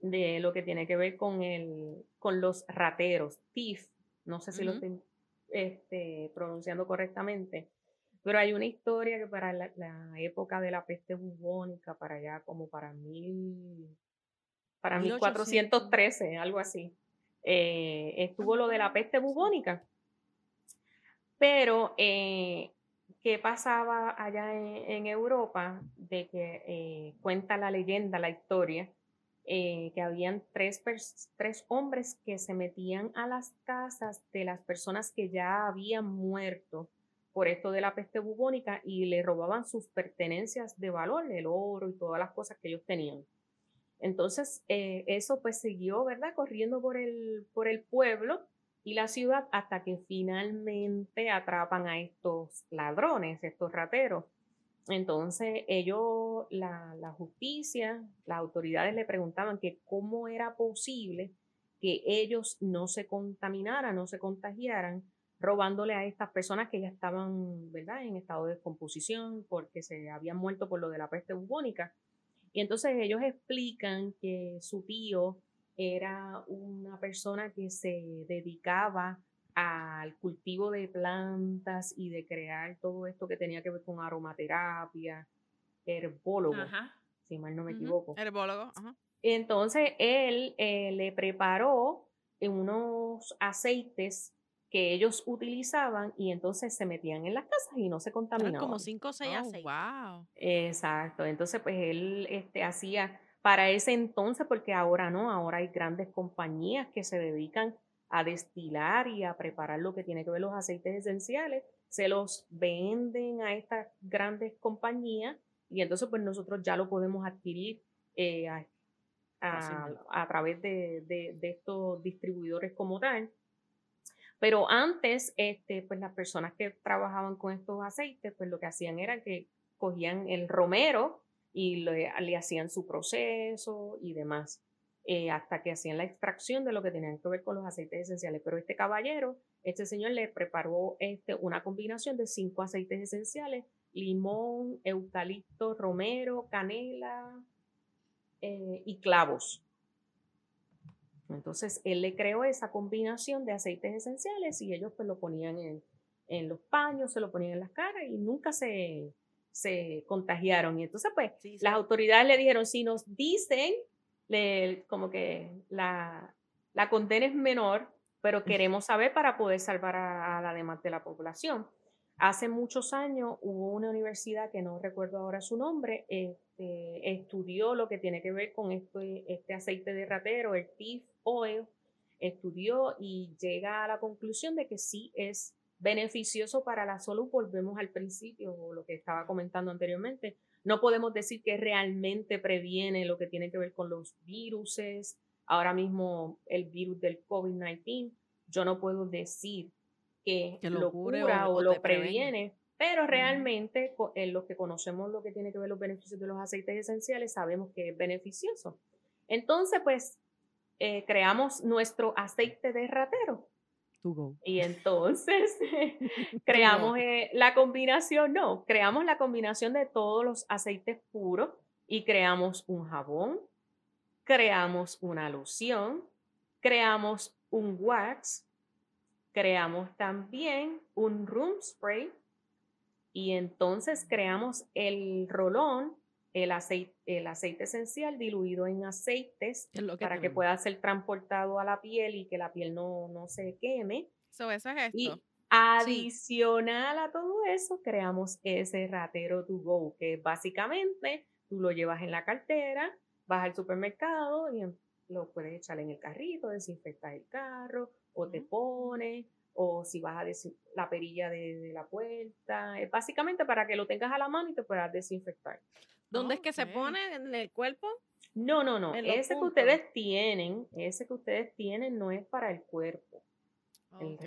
de lo que tiene que ver con, el, con los rateros, TIF, no sé si lo estoy este, pronunciando correctamente, pero hay una historia que para la, la época de la peste bubónica, para allá como para mil, para 1800. 1413, algo así, eh, estuvo lo de la peste bubónica. Pero, eh, ¿qué pasaba allá en, Europa? De que eh, cuenta la leyenda, la historia, eh, que habían tres, tres hombres que se metían a las casas de las personas que ya habían muerto por esto de la peste bubónica y le robaban sus pertenencias de valor, el oro y todas las cosas que ellos tenían. Entonces, eh, eso pues siguió, ¿verdad? Corriendo por el, por el pueblo y la ciudad hasta que finalmente atrapan a estos ladrones, estos rateros. Entonces ellos, la, la justicia, las autoridades le preguntaban que cómo era posible que ellos no se contaminaran, no se contagiaran, robándole a estas personas que ya estaban, ¿verdad?, en estado de descomposición porque se habían muerto por lo de la peste bubónica. Y entonces ellos explican que su tío era una persona que se dedicaba al cultivo de plantas y de crear todo esto que tenía que ver con aromaterapia, herbólogo, Ajá. si mal no me equivoco. Herbólogo. ajá. Entonces él eh, le preparó unos aceites que ellos utilizaban y entonces se metían en las casas y no se Eran contaminaban. como cinco o seis Oh, aceites. wow. Exacto, entonces pues él este, hacía para ese entonces, porque ahora no, ahora hay grandes compañías que se dedican a destilar y a preparar lo que tiene que ver los aceites esenciales, se los venden a estas grandes compañías y entonces pues nosotros ya lo podemos adquirir eh, a, a- Fácilmente. a través de, de- de estos distribuidores como tal. Pero antes, este, pues las personas que trabajaban con estos aceites, pues lo que hacían era que cogían el romero y le, hacían su proceso y demás, eh, hasta que hacían la extracción de lo que tenían que ver con los aceites esenciales. Pero este caballero, este señor le preparó este, una combinación de cinco aceites esenciales, limón, eucalipto, romero, canela eh, y clavos. Entonces, él le creó esa combinación de aceites esenciales y ellos pues lo ponían en, en los paños, se lo ponían en las caras y nunca se, se contagiaron. Y entonces, pues, Sí, sí. las autoridades le dijeron, si nos dicen, le- como que la, la condena es menor, pero queremos saber para poder salvar a, a la demás de la población. Hace muchos años hubo una universidad que no recuerdo ahora su nombre, este, estudió lo que tiene que ver con este, este aceite de ratero, el TIF oil, estudió y llega a la conclusión de que sí es beneficioso para la salud. Volvemos al principio, o lo que estaba comentando anteriormente. No podemos decir que realmente previene lo que tiene que ver con los viruses. Ahora mismo el virus del COVID-19, yo no puedo decir que, lo, cura o, lo previene, pero realmente en lo que conocemos lo que tiene que ver los beneficios de los aceites esenciales, sabemos que es beneficioso. Entonces, pues, eh, creamos nuestro aceite de ratero. Y entonces *laughs* *laughs* creamos eh, la combinación, no, creamos la combinación de todos los aceites puros y creamos un jabón, creamos una loción, creamos un wax, creamos también un room spray y entonces creamos el rolón el aceite, el aceite esencial diluido en aceites para que pueda ser transportado a la piel y que la piel no, no se queme. eso es esto. Y adicional a todo eso, creamos ese ratero to go, que básicamente tú lo llevas en la cartera, vas al supermercado y lo puedes echar en el carrito, desinfectar el carro, o te pones, o si vas a la perilla de, la puerta, es básicamente para que lo tengas a la mano y te puedas desinfectar. ¿Dónde es que se pone? ¿En el cuerpo? No, no, no. Ese que ustedes tienen, ese que ustedes tienen no es para el cuerpo.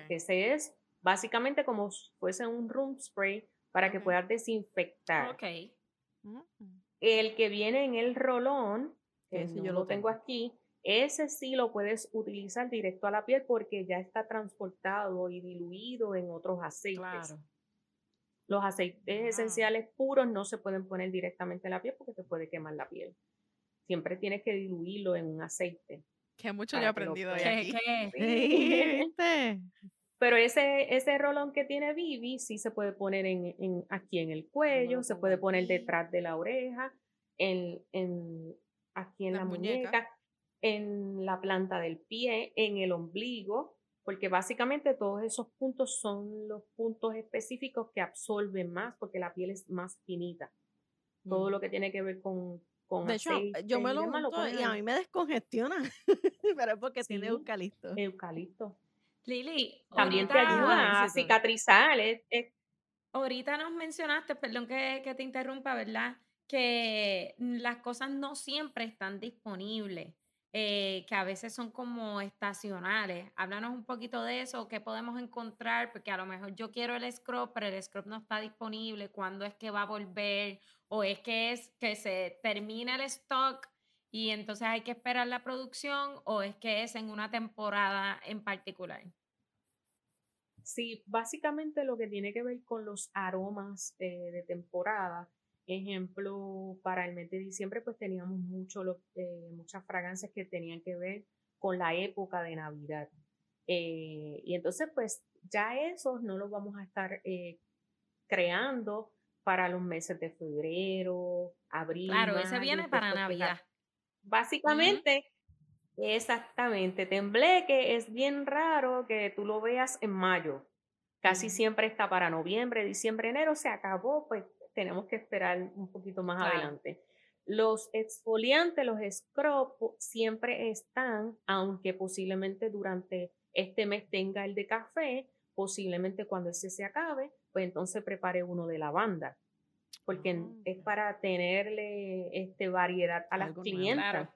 ese es básicamente como si fuese un room spray para que puedas desinfectar. Ok. Mm. El que viene en el rolón, que yo lo tengo aquí, ese sí lo puedes utilizar directo a la piel porque ya está transportado y diluido en otros aceites. Claro. Los aceites esenciales puros no se pueden poner directamente en la piel porque te puede quemar la piel. Siempre tienes que diluirlo en un aceite. Que mucho yo he aprendido de aquí. Pero ese, ese rolón que tiene Vivi sí se puede poner en, aquí en el cuello, se puede poner detrás de la oreja, en, en aquí en la, muñeca, en la planta del pie, en el ombligo porque básicamente todos esos puntos son los puntos específicos que absorben más, porque la piel es más finita. Todo lo que tiene que ver con, con de hecho, yo me lo monto y a mí me descongestiona, *laughs* pero es porque tiene eucalipto. Eucalipto. Lili, también te ayuda a cicatrizar. Ahorita nos mencionaste, perdón que, que te interrumpa, ¿verdad? Que las cosas no siempre están disponibles. Eh, que a veces son como estacionales. Háblanos un poquito de eso, qué podemos encontrar, porque a lo mejor yo quiero el scrub, pero el scrub no está disponible, cuándo es que va a volver, o es que es que se termina el stock y entonces hay que esperar la producción, o es que es en una temporada en particular. Sí, básicamente lo que tiene que ver con los aromas eh, de temporada Ejemplo, para el mes de diciembre, pues teníamos mucho, eh, muchas fragancias que tenían que ver con la época de Navidad. Eh, y entonces, pues ya esos no los vamos a estar eh, creando para los meses de febrero, abril. Claro, ese viene para Navidad. Básicamente, exactamente. Tembleque es bien raro que tú lo veas en mayo. Casi siempre está para noviembre, diciembre, enero, se acabó, pues tenemos que esperar un poquito más adelante. Los exfoliantes, los scrub, siempre están, aunque posiblemente durante este mes tenga el de café, posiblemente cuando ese se acabe, pues entonces prepare uno de lavanda, porque ah, es para tenerle este, variedad a las clientas.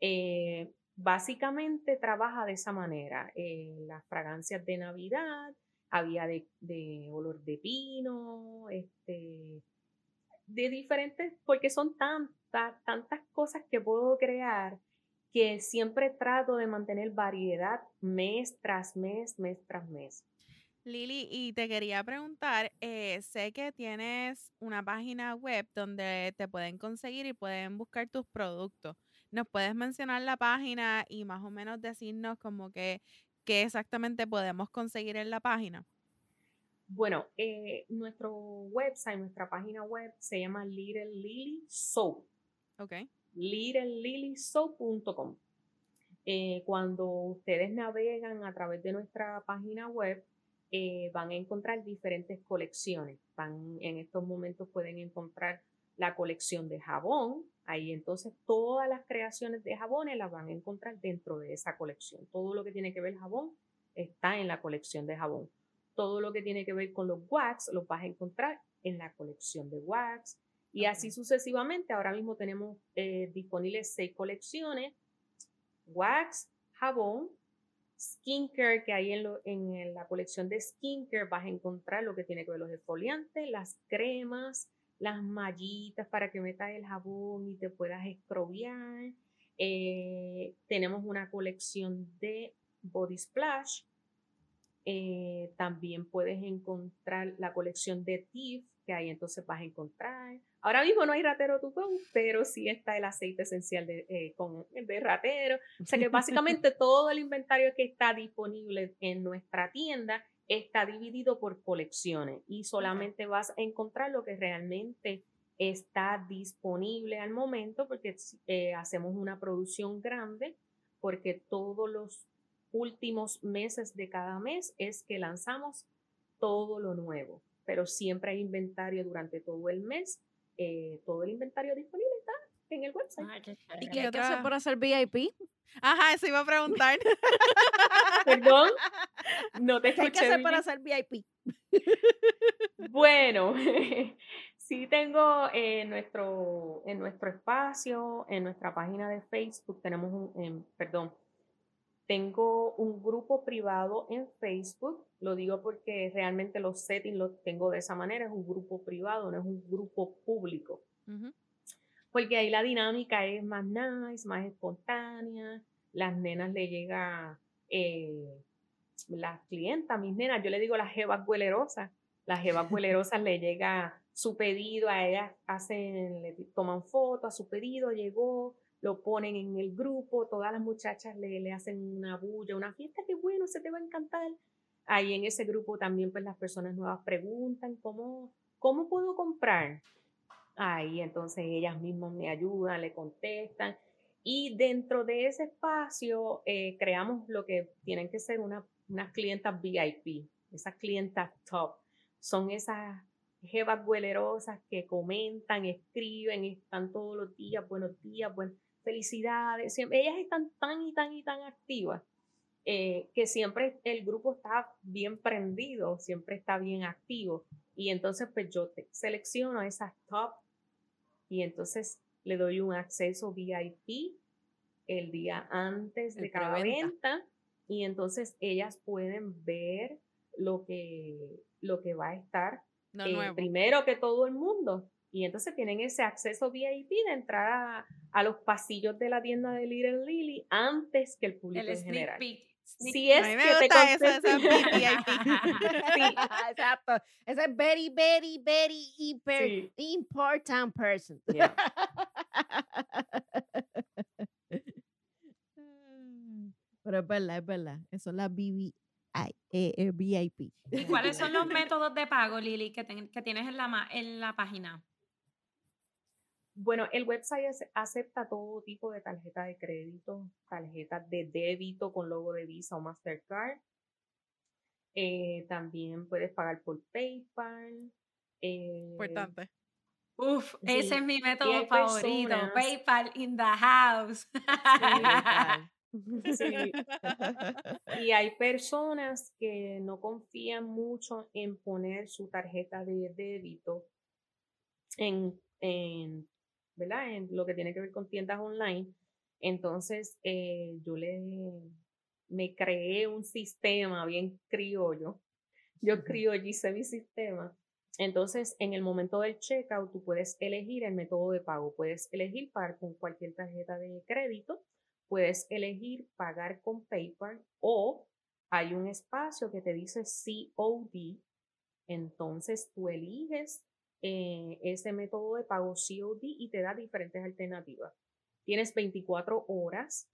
Eh, básicamente trabaja de esa manera. Eh, las fragancias de Navidad, había de, de olor de pino, este, de diferentes, porque son tantas, tantas cosas que puedo crear que siempre trato de mantener variedad mes tras mes, mes tras mes. Lili, y te quería preguntar, eh, sé que tienes una página web donde te pueden conseguir y pueden buscar tus productos. ¿Nos puedes mencionar la página y más o menos decirnos como que qué exactamente podemos conseguir en la página? Bueno, eh, nuestro website, nuestra página web se llama Little Lily Soap. Ok. LittleLilySoap.com. Eh, cuando ustedes navegan a través de nuestra página web, eh, van a encontrar diferentes colecciones. Van, en estos momentos pueden encontrar la colección de jabón. Ahí entonces todas las creaciones de jabones las van a encontrar dentro de esa colección. Todo lo que tiene que ver jabón está en la colección de jabón. Todo lo que tiene que ver con los wax los vas a encontrar en la colección de wax. Y así sucesivamente. Ahora mismo tenemos eh, disponibles seis colecciones. Wax, jabón, skincare, que hay en, en la colección de skincare vas a encontrar lo que tiene que ver los exfoliantes, las cremas, las mallitas para que metas el jabón y te puedas escrobiar. Eh, tenemos una colección de body splash. Eh, también puedes encontrar la colección de TIF, que ahí entonces vas a encontrar. Ahora mismo no hay ratero tupón, pero sí está el aceite esencial de, eh, con, de ratero. O sea que *laughs* básicamente todo el inventario que está disponible en nuestra tienda está dividido por colecciones y solamente vas a encontrar lo que realmente está disponible al momento porque eh, hacemos una producción grande porque todos los últimos meses de cada mes es que lanzamos todo lo nuevo, pero siempre hay inventario durante todo el mes, eh, todo el inventario disponible está en el website. ¿Y qué hay que hacer para hacer VIP? Ajá, eso iba a preguntar. *laughs* Perdón, *laughs* no te ¿Qué hay escuché. que hacer bien. para ser VIP? Bueno, *laughs* sí tengo en nuestro, en nuestro espacio, en nuestra página de Facebook, tenemos un, em, perdón, tengo un grupo privado en Facebook, lo digo porque realmente los settings los tengo de esa manera, es un grupo privado, no es un grupo público, porque ahí la dinámica es más nice, más espontánea, las nenas le llega, eh, las clientas, mis nenas, yo le digo las jevas huelerosas, las jevas huelerosas le llega su pedido, a ellas hacen, le toman foto a su pedido, llegó, lo ponen en el grupo, todas las muchachas le, le hacen una bulla, una fiesta, qué bueno, se te va a encantar. Ahí en ese grupo también pues las personas nuevas preguntan cómo, cómo puedo comprar. Ahí entonces ellas mismas me ayudan, le contestan. Y dentro de ese espacio eh, creamos lo que tienen que ser una, unas clientas VIP, esas clientas top. Son esas jevas huelerosas que comentan, escriben, están todos los días, buenos días, buen, felicidades. Siempre, ellas están tan y tan y tan activas eh, que siempre el grupo está bien prendido, siempre está bien activo. Y entonces pues yo te selecciono esas top y entonces le doy un acceso VIP el día antes de El cada preventa. venta y entonces ellas pueden ver lo que, lo que va a estar eh, nuevo. primero que todo el mundo. Y entonces tienen ese acceso VIP de entrar a, a los pasillos de la tienda de Little Lily antes que el público El en sneak general. peek. Si es A mí me que te gusta eso, eso es contestan- VIP. Exacto. Ese es very, very, very hyper Sí. important person. Yeah. *laughs* Pero es verdad, es verdad. Eso es la BBI, eh, eh, VIP. ¿Y cuáles son los métodos de pago, Lili, que, ten- que tienes en la, en la página? Bueno, el website ace- acepta todo tipo de tarjeta de crédito, tarjetas de débito con logo de Visa o Mastercard. Eh, también puedes pagar por PayPal. eh, Importante. Uf, Sí, ese es mi método favorito. personas- PayPal in the house. Sí. Y hay personas que no confían mucho en poner su tarjeta de débito en, en, ¿verdad? en lo que tiene que ver con tiendas online. Entonces, eh, yo le me creé un sistema bien criollo. Yo criollicé mi sistema. Entonces, en el momento del checkout, tú puedes elegir el método de pago. Puedes elegir pagar con cualquier tarjeta de crédito puedes elegir pagar con PayPal o hay un espacio que te dice COD. Entonces tú eliges eh, ese método de pago COD y te da diferentes alternativas. Tienes 24 horas.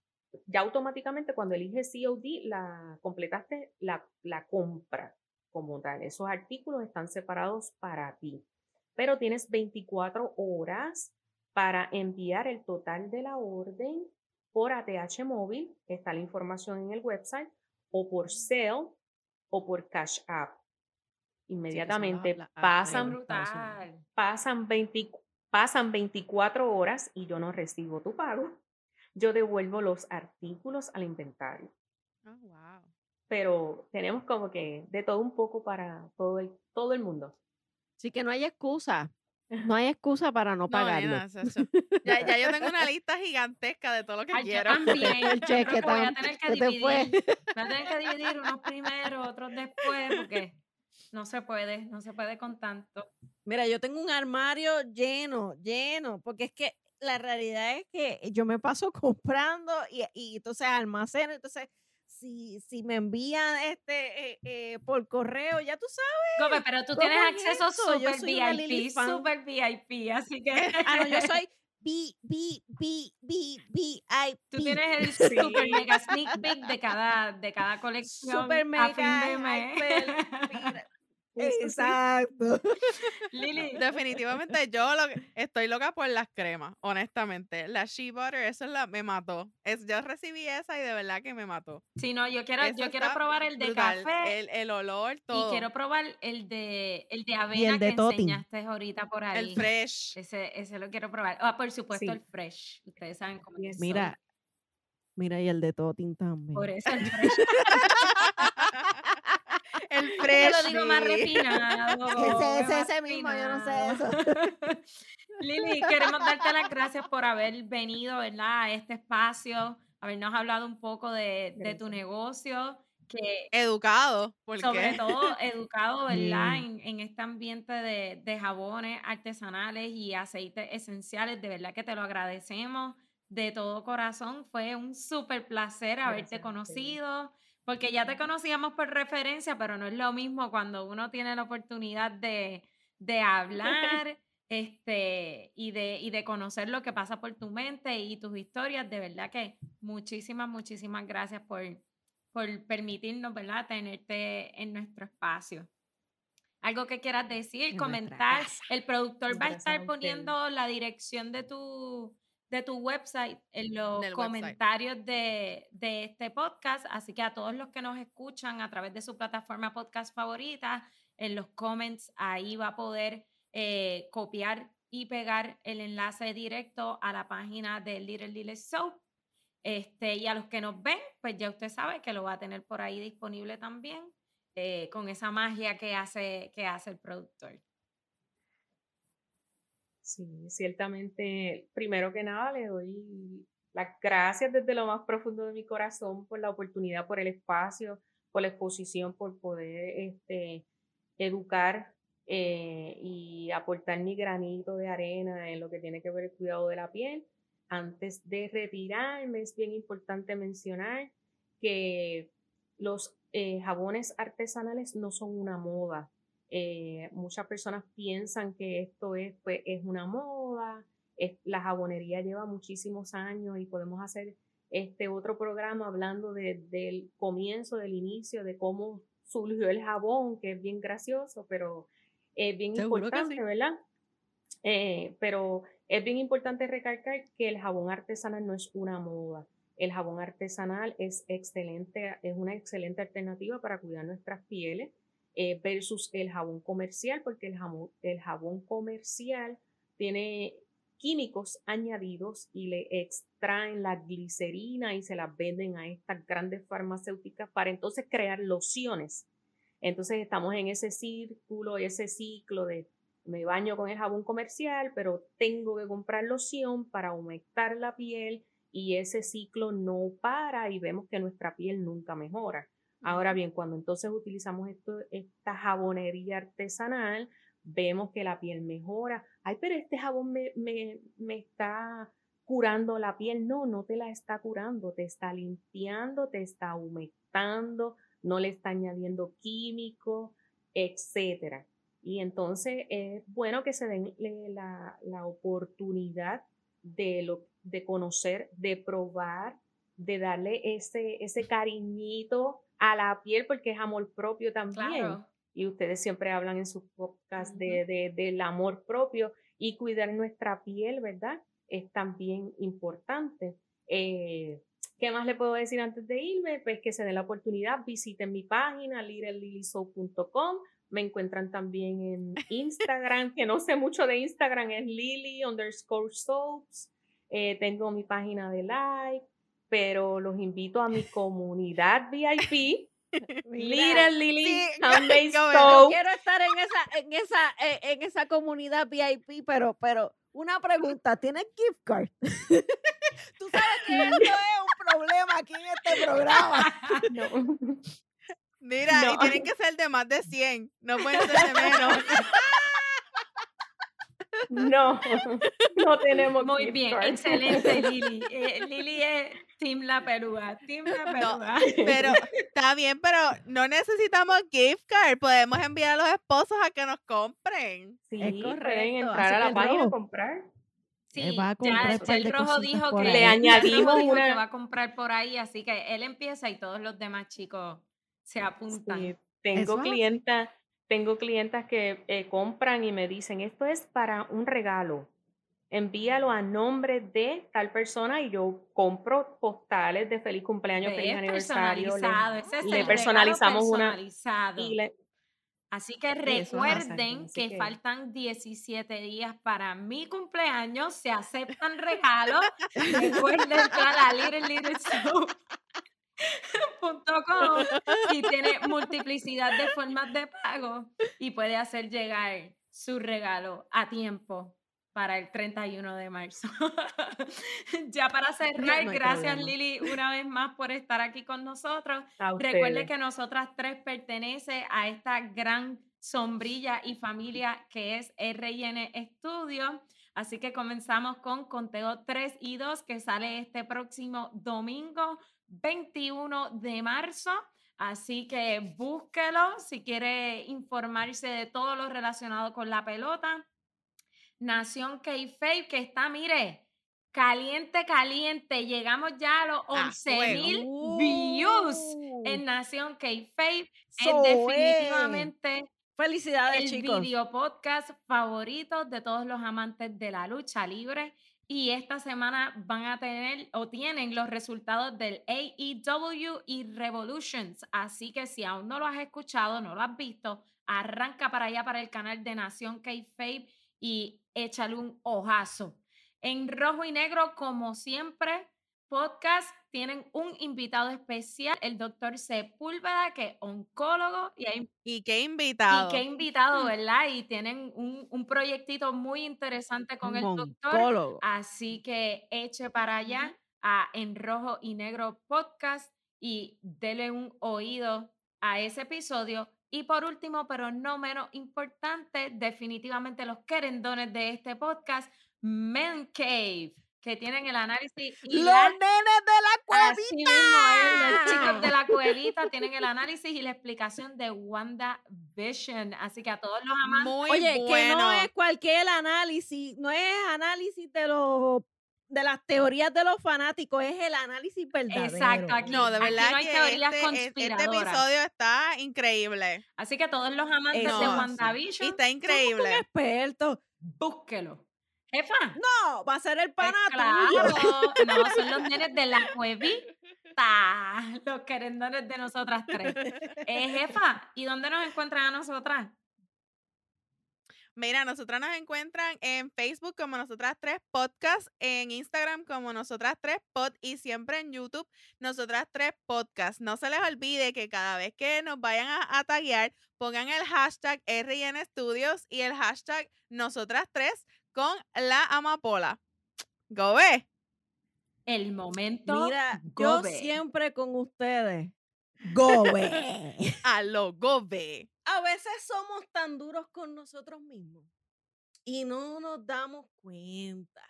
Ya automáticamente cuando eliges COD, la, completaste la, la compra como tal. Esos artículos están separados para ti. Pero tienes 24 horas para enviar el total de la orden por ATH móvil, está la información en el website, o por Zelle o por Cash App. Inmediatamente la- la- pasan. Brutal. pasan, 20 pasan pasan 24 horas y yo no recibo tu pago, yo devuelvo los artículos al inventario. Oh, wow. Pero tenemos como que de todo un poco para todo el, todo el mundo. Así que no hay excusa. No hay excusa para no No, pagarlo. nena, eso- eso- Ya, ya yo tengo *laughs* una lista gigantesca de todo lo que Ay, yo quiero. también. *laughs* El Yo cheque creo que voy a tener que dividir. Voy a tener que dividir unos primero, otros después, porque no se puede, no se puede con tanto. Mira, yo tengo un armario lleno, lleno, porque es que la realidad es que yo me paso *laughs* comprando y, y entonces almaceno, entonces si, si me envían este eh, eh, por correo, ya tú sabes. Gobe, pero tú ¿Cómo tienes es acceso super VIP, super VIP, así que *laughs* Ah, no, yo *laughs* soy B, B, B, B, B, tú tienes el *laughs* Sí. super mega sneak peek de cada, de cada colección super mega sí. Exacto. *laughs* Lili, Definitivamente yo lo que- estoy loca por las cremas, honestamente. La She Butter, eso es la, me mató. Es, yo recibí esa y de verdad que me mató. si no, yo quiero, Eso yo quiero probar el de brutal. café El, el olor, todo. y quiero probar el de el de avena el de que Toti. enseñaste ahorita por ahí. el fresh. Ese, ese lo quiero probar. Ah, por supuesto, Sí. el fresh. Ustedes saben cómo es. soy. Mira, mira, y el de Totin también. Por eso el *laughs* fresh. El Yo fresh. lo digo más refinado. *laughs* Ese, ese, más ese mismo, yo no sé eso. *laughs* Lili, queremos darte las gracias por haber venido, ¿verdad? A este espacio, habernos hablado un poco de, de tu negocio, que Educado, porque sobre todo educado, *laughs* ¿verdad? Mm. En, en este ambiente de, de jabones artesanales y aceites esenciales, de verdad que te lo agradecemos de todo corazón. Fue un súper placer haberte Gracias a ustedes. Porque ya te conocíamos por referencia, pero no es lo mismo cuando uno tiene la oportunidad de, de hablar. *laughs* Este, y de, y de conocer lo que pasa por tu mente y tus historias, de verdad que muchísimas, muchísimas gracias por, por permitirnos, ¿verdad?, tenerte en nuestro espacio. Algo que quieras decir, En comentar. El productor va a estar poniendo la dirección de tu, de tu website en los Del comentarios de, de este podcast. Así que a todos los que nos escuchan a través de su plataforma podcast favorita, en los comments ahí va a poder eh, copiar y pegar el enlace directo a la página de Little Lily Soap. Este, y a los que nos ven, pues ya usted sabe que lo va a tener por ahí disponible también, eh, con esa magia que hace, que hace el productor. Sí, ciertamente, primero que nada le doy las gracias desde lo más profundo de mi corazón por la oportunidad, por el espacio, por la exposición, por poder este, educar eh, y aportar mi granito de arena en lo que tiene que ver el cuidado de la piel. Antes de retirarme, es bien importante mencionar que los eh, jabones artesanales no son una moda. Eh, muchas personas piensan que esto es, pues, es una moda. Es- la jabonería lleva muchísimos años y podemos hacer este otro programa hablando de- del comienzo, del inicio, de cómo surgió el jabón, que es bien gracioso, pero es bien Seguro importante, sí. ¿verdad? Eh, pero es bien importante recalcar que el jabón artesanal no es una moda. El jabón artesanal es excelente, es una excelente alternativa para cuidar nuestras pieles eh, versus el jabón comercial, porque el jabón, el jabón comercial tiene químicos añadidos y le extraen la glicerina y se las venden a estas grandes farmacéuticas para entonces crear lociones. Entonces estamos en ese círculo, ese ciclo de me baño con el jabón comercial, pero tengo que comprar loción para humectar la piel y ese ciclo no para y vemos que nuestra piel nunca mejora. Ahora bien, cuando entonces utilizamos esta jabonería artesanal, vemos que la piel mejora. Ay, pero este jabón me, me, me está curando la piel. No, no te la está curando, te está limpiando, te está humectando, no le está añadiendo químicos, etcétera. Y entonces es bueno que se den la, la oportunidad de, lo, de conocer, de probar, de darle ese, ese cariñito a la piel porque es amor propio también. Claro. Y ustedes siempre hablan en sus podcasts de, de- del amor propio y cuidar nuestra piel, ¿verdad? Es también importante. Eh, ¿Qué más le puedo decir antes de irme? Pues que se den la oportunidad, visiten mi página, littlelilysoap.com, Me encuentran también en *laughs* Instagram, que no sé mucho de Instagram, es Lily underscore soaps. Eh, tengo mi página de like, pero los invito a mi comunidad VIP. *laughs* Little Lily Sí, *laughs* yo Yo quiero estar en esa, en esa, eh, en esa comunidad VIP, pero, pero, una pregunta, ¿tienes gift card? *laughs* Tú sabes que esto es un problema aquí en este programa. No. Mira, y tienen que ser de más de 100, no pueden ser de menos. No, no tenemos Muy gift bien, card. excelente, Lili. Eh, Lili es Team La Perúa. Team La No, Perúa. Pero *laughs* está bien, pero no necesitamos gift card. Podemos enviar a los esposos a que nos compren. Sí, Es pueden correcto, entrar a la el página a comprar. Sí, Él va a ya comprar el, rojo dijo que. Le *laughs* añadimos dijo que va a comprar por ahí, así que él empieza y todos los demás chicos se apuntan. Sí, tengo clientas, tengo clientas que eh, compran y me dicen, esto es para un regalo. Envíalo a nombre de tal persona y yo compro postales de feliz cumpleaños, feliz aniversario. le- ese es personalizamos una- personalizado. y le- Así que recuerden así que, que- faltan 17 días para mi cumpleaños. Se aceptan regalos. *laughs* recuerden entrar a littlelittlesoup.com *laughs* y tiene multiplicidad de formas de pago y puede hacer llegar su regalo a tiempo para el 31 de marzo. *laughs* ya para cerrar, no gracias. Lili una vez más por estar aquí con nosotros. Recuerde que nosotras tres pertenece a esta gran sombrilla y familia que es RN Studio. Así que comenzamos con conteo 3 y 2 que sale este próximo domingo 21 de marzo. Así que búsquelo si quiere informarse de todo lo relacionado con la pelota. Nación K-Fave que está, mire, caliente, caliente. Llegamos ya a los A 11 fuego. mil views Uh, en Nación K-Fave. so es definitivamente Felicidades, el chicos. video podcast favorito de todos los amantes de la lucha libre. Y esta semana van a tener o tienen los resultados del AEW y Revolutions. Así que si aún no lo has escuchado, no lo has visto, arranca para allá para el canal de Nación K-Fave y échale un ojazo. En rojo y negro, como siempre, podcast tienen un invitado especial, el doctor Sepúlveda, que es oncólogo y hay Y qué invitado. y qué invitado, *laughs* ¿verdad? Y tienen un, un proyectito muy interesante con el doctor. Oncólogo. Así que eche para allá a En Rojo y Negro Podcast y dele un oído a ese episodio. Y por último, pero no menos importante, definitivamente los querendones de este podcast, Men Cave, que tienen el análisis y Los la nenes de la Así mismo es, los chicos cuevita. de la cuelita *laughs* tienen el análisis y la explicación de Wanda Vision. Así que a todos los amantes. Muy Oye, que bueno. no es cualquier análisis, no es análisis de los de las teorías de los fanáticos, es el análisis verdadero. Exacto, aquí- No, de aquí verdad no hay que teorías este, este- este episodio está increíble. Así que todos los amantes Eso de. WandaVision, Y está Somos un increíble. experto. búsquelo. Jefa. No, va a ser el pues pana claro, no, son los *laughs* nenes de la cuevita, los querendones de nosotras tres. Eh, jefa, ¿y dónde nos encuentran a nosotras? Mira, nosotras nos encuentran en Facebook como Nosotras Tres Podcast, en Instagram como Nosotras Tres Pod y siempre en YouTube Nosotras Tres Podcast. No se les olvide que cada vez que nos vayan a, a taguear, pongan el hashtag RN Studios y el hashtag Nosotras Tres con la amapola. Go ve. El momento. Mira, yo gobe. siempre con ustedes. *laughs* Gobe. A lo go ve. A veces somos tan duros con nosotros mismos y no nos damos cuenta.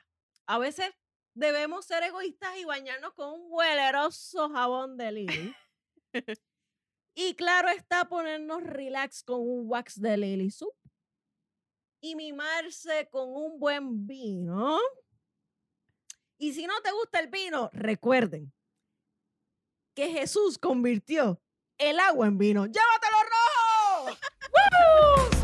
A veces debemos ser egoístas y bañarnos con un hueleroso jabón de Lily. *laughs* y claro está ponernos relax con un wax de Lily Soup. Y mimarse con un buen vino. Y si no te gusta el vino, recuerden que Jesús convirtió el agua en vino. Llévate Woo!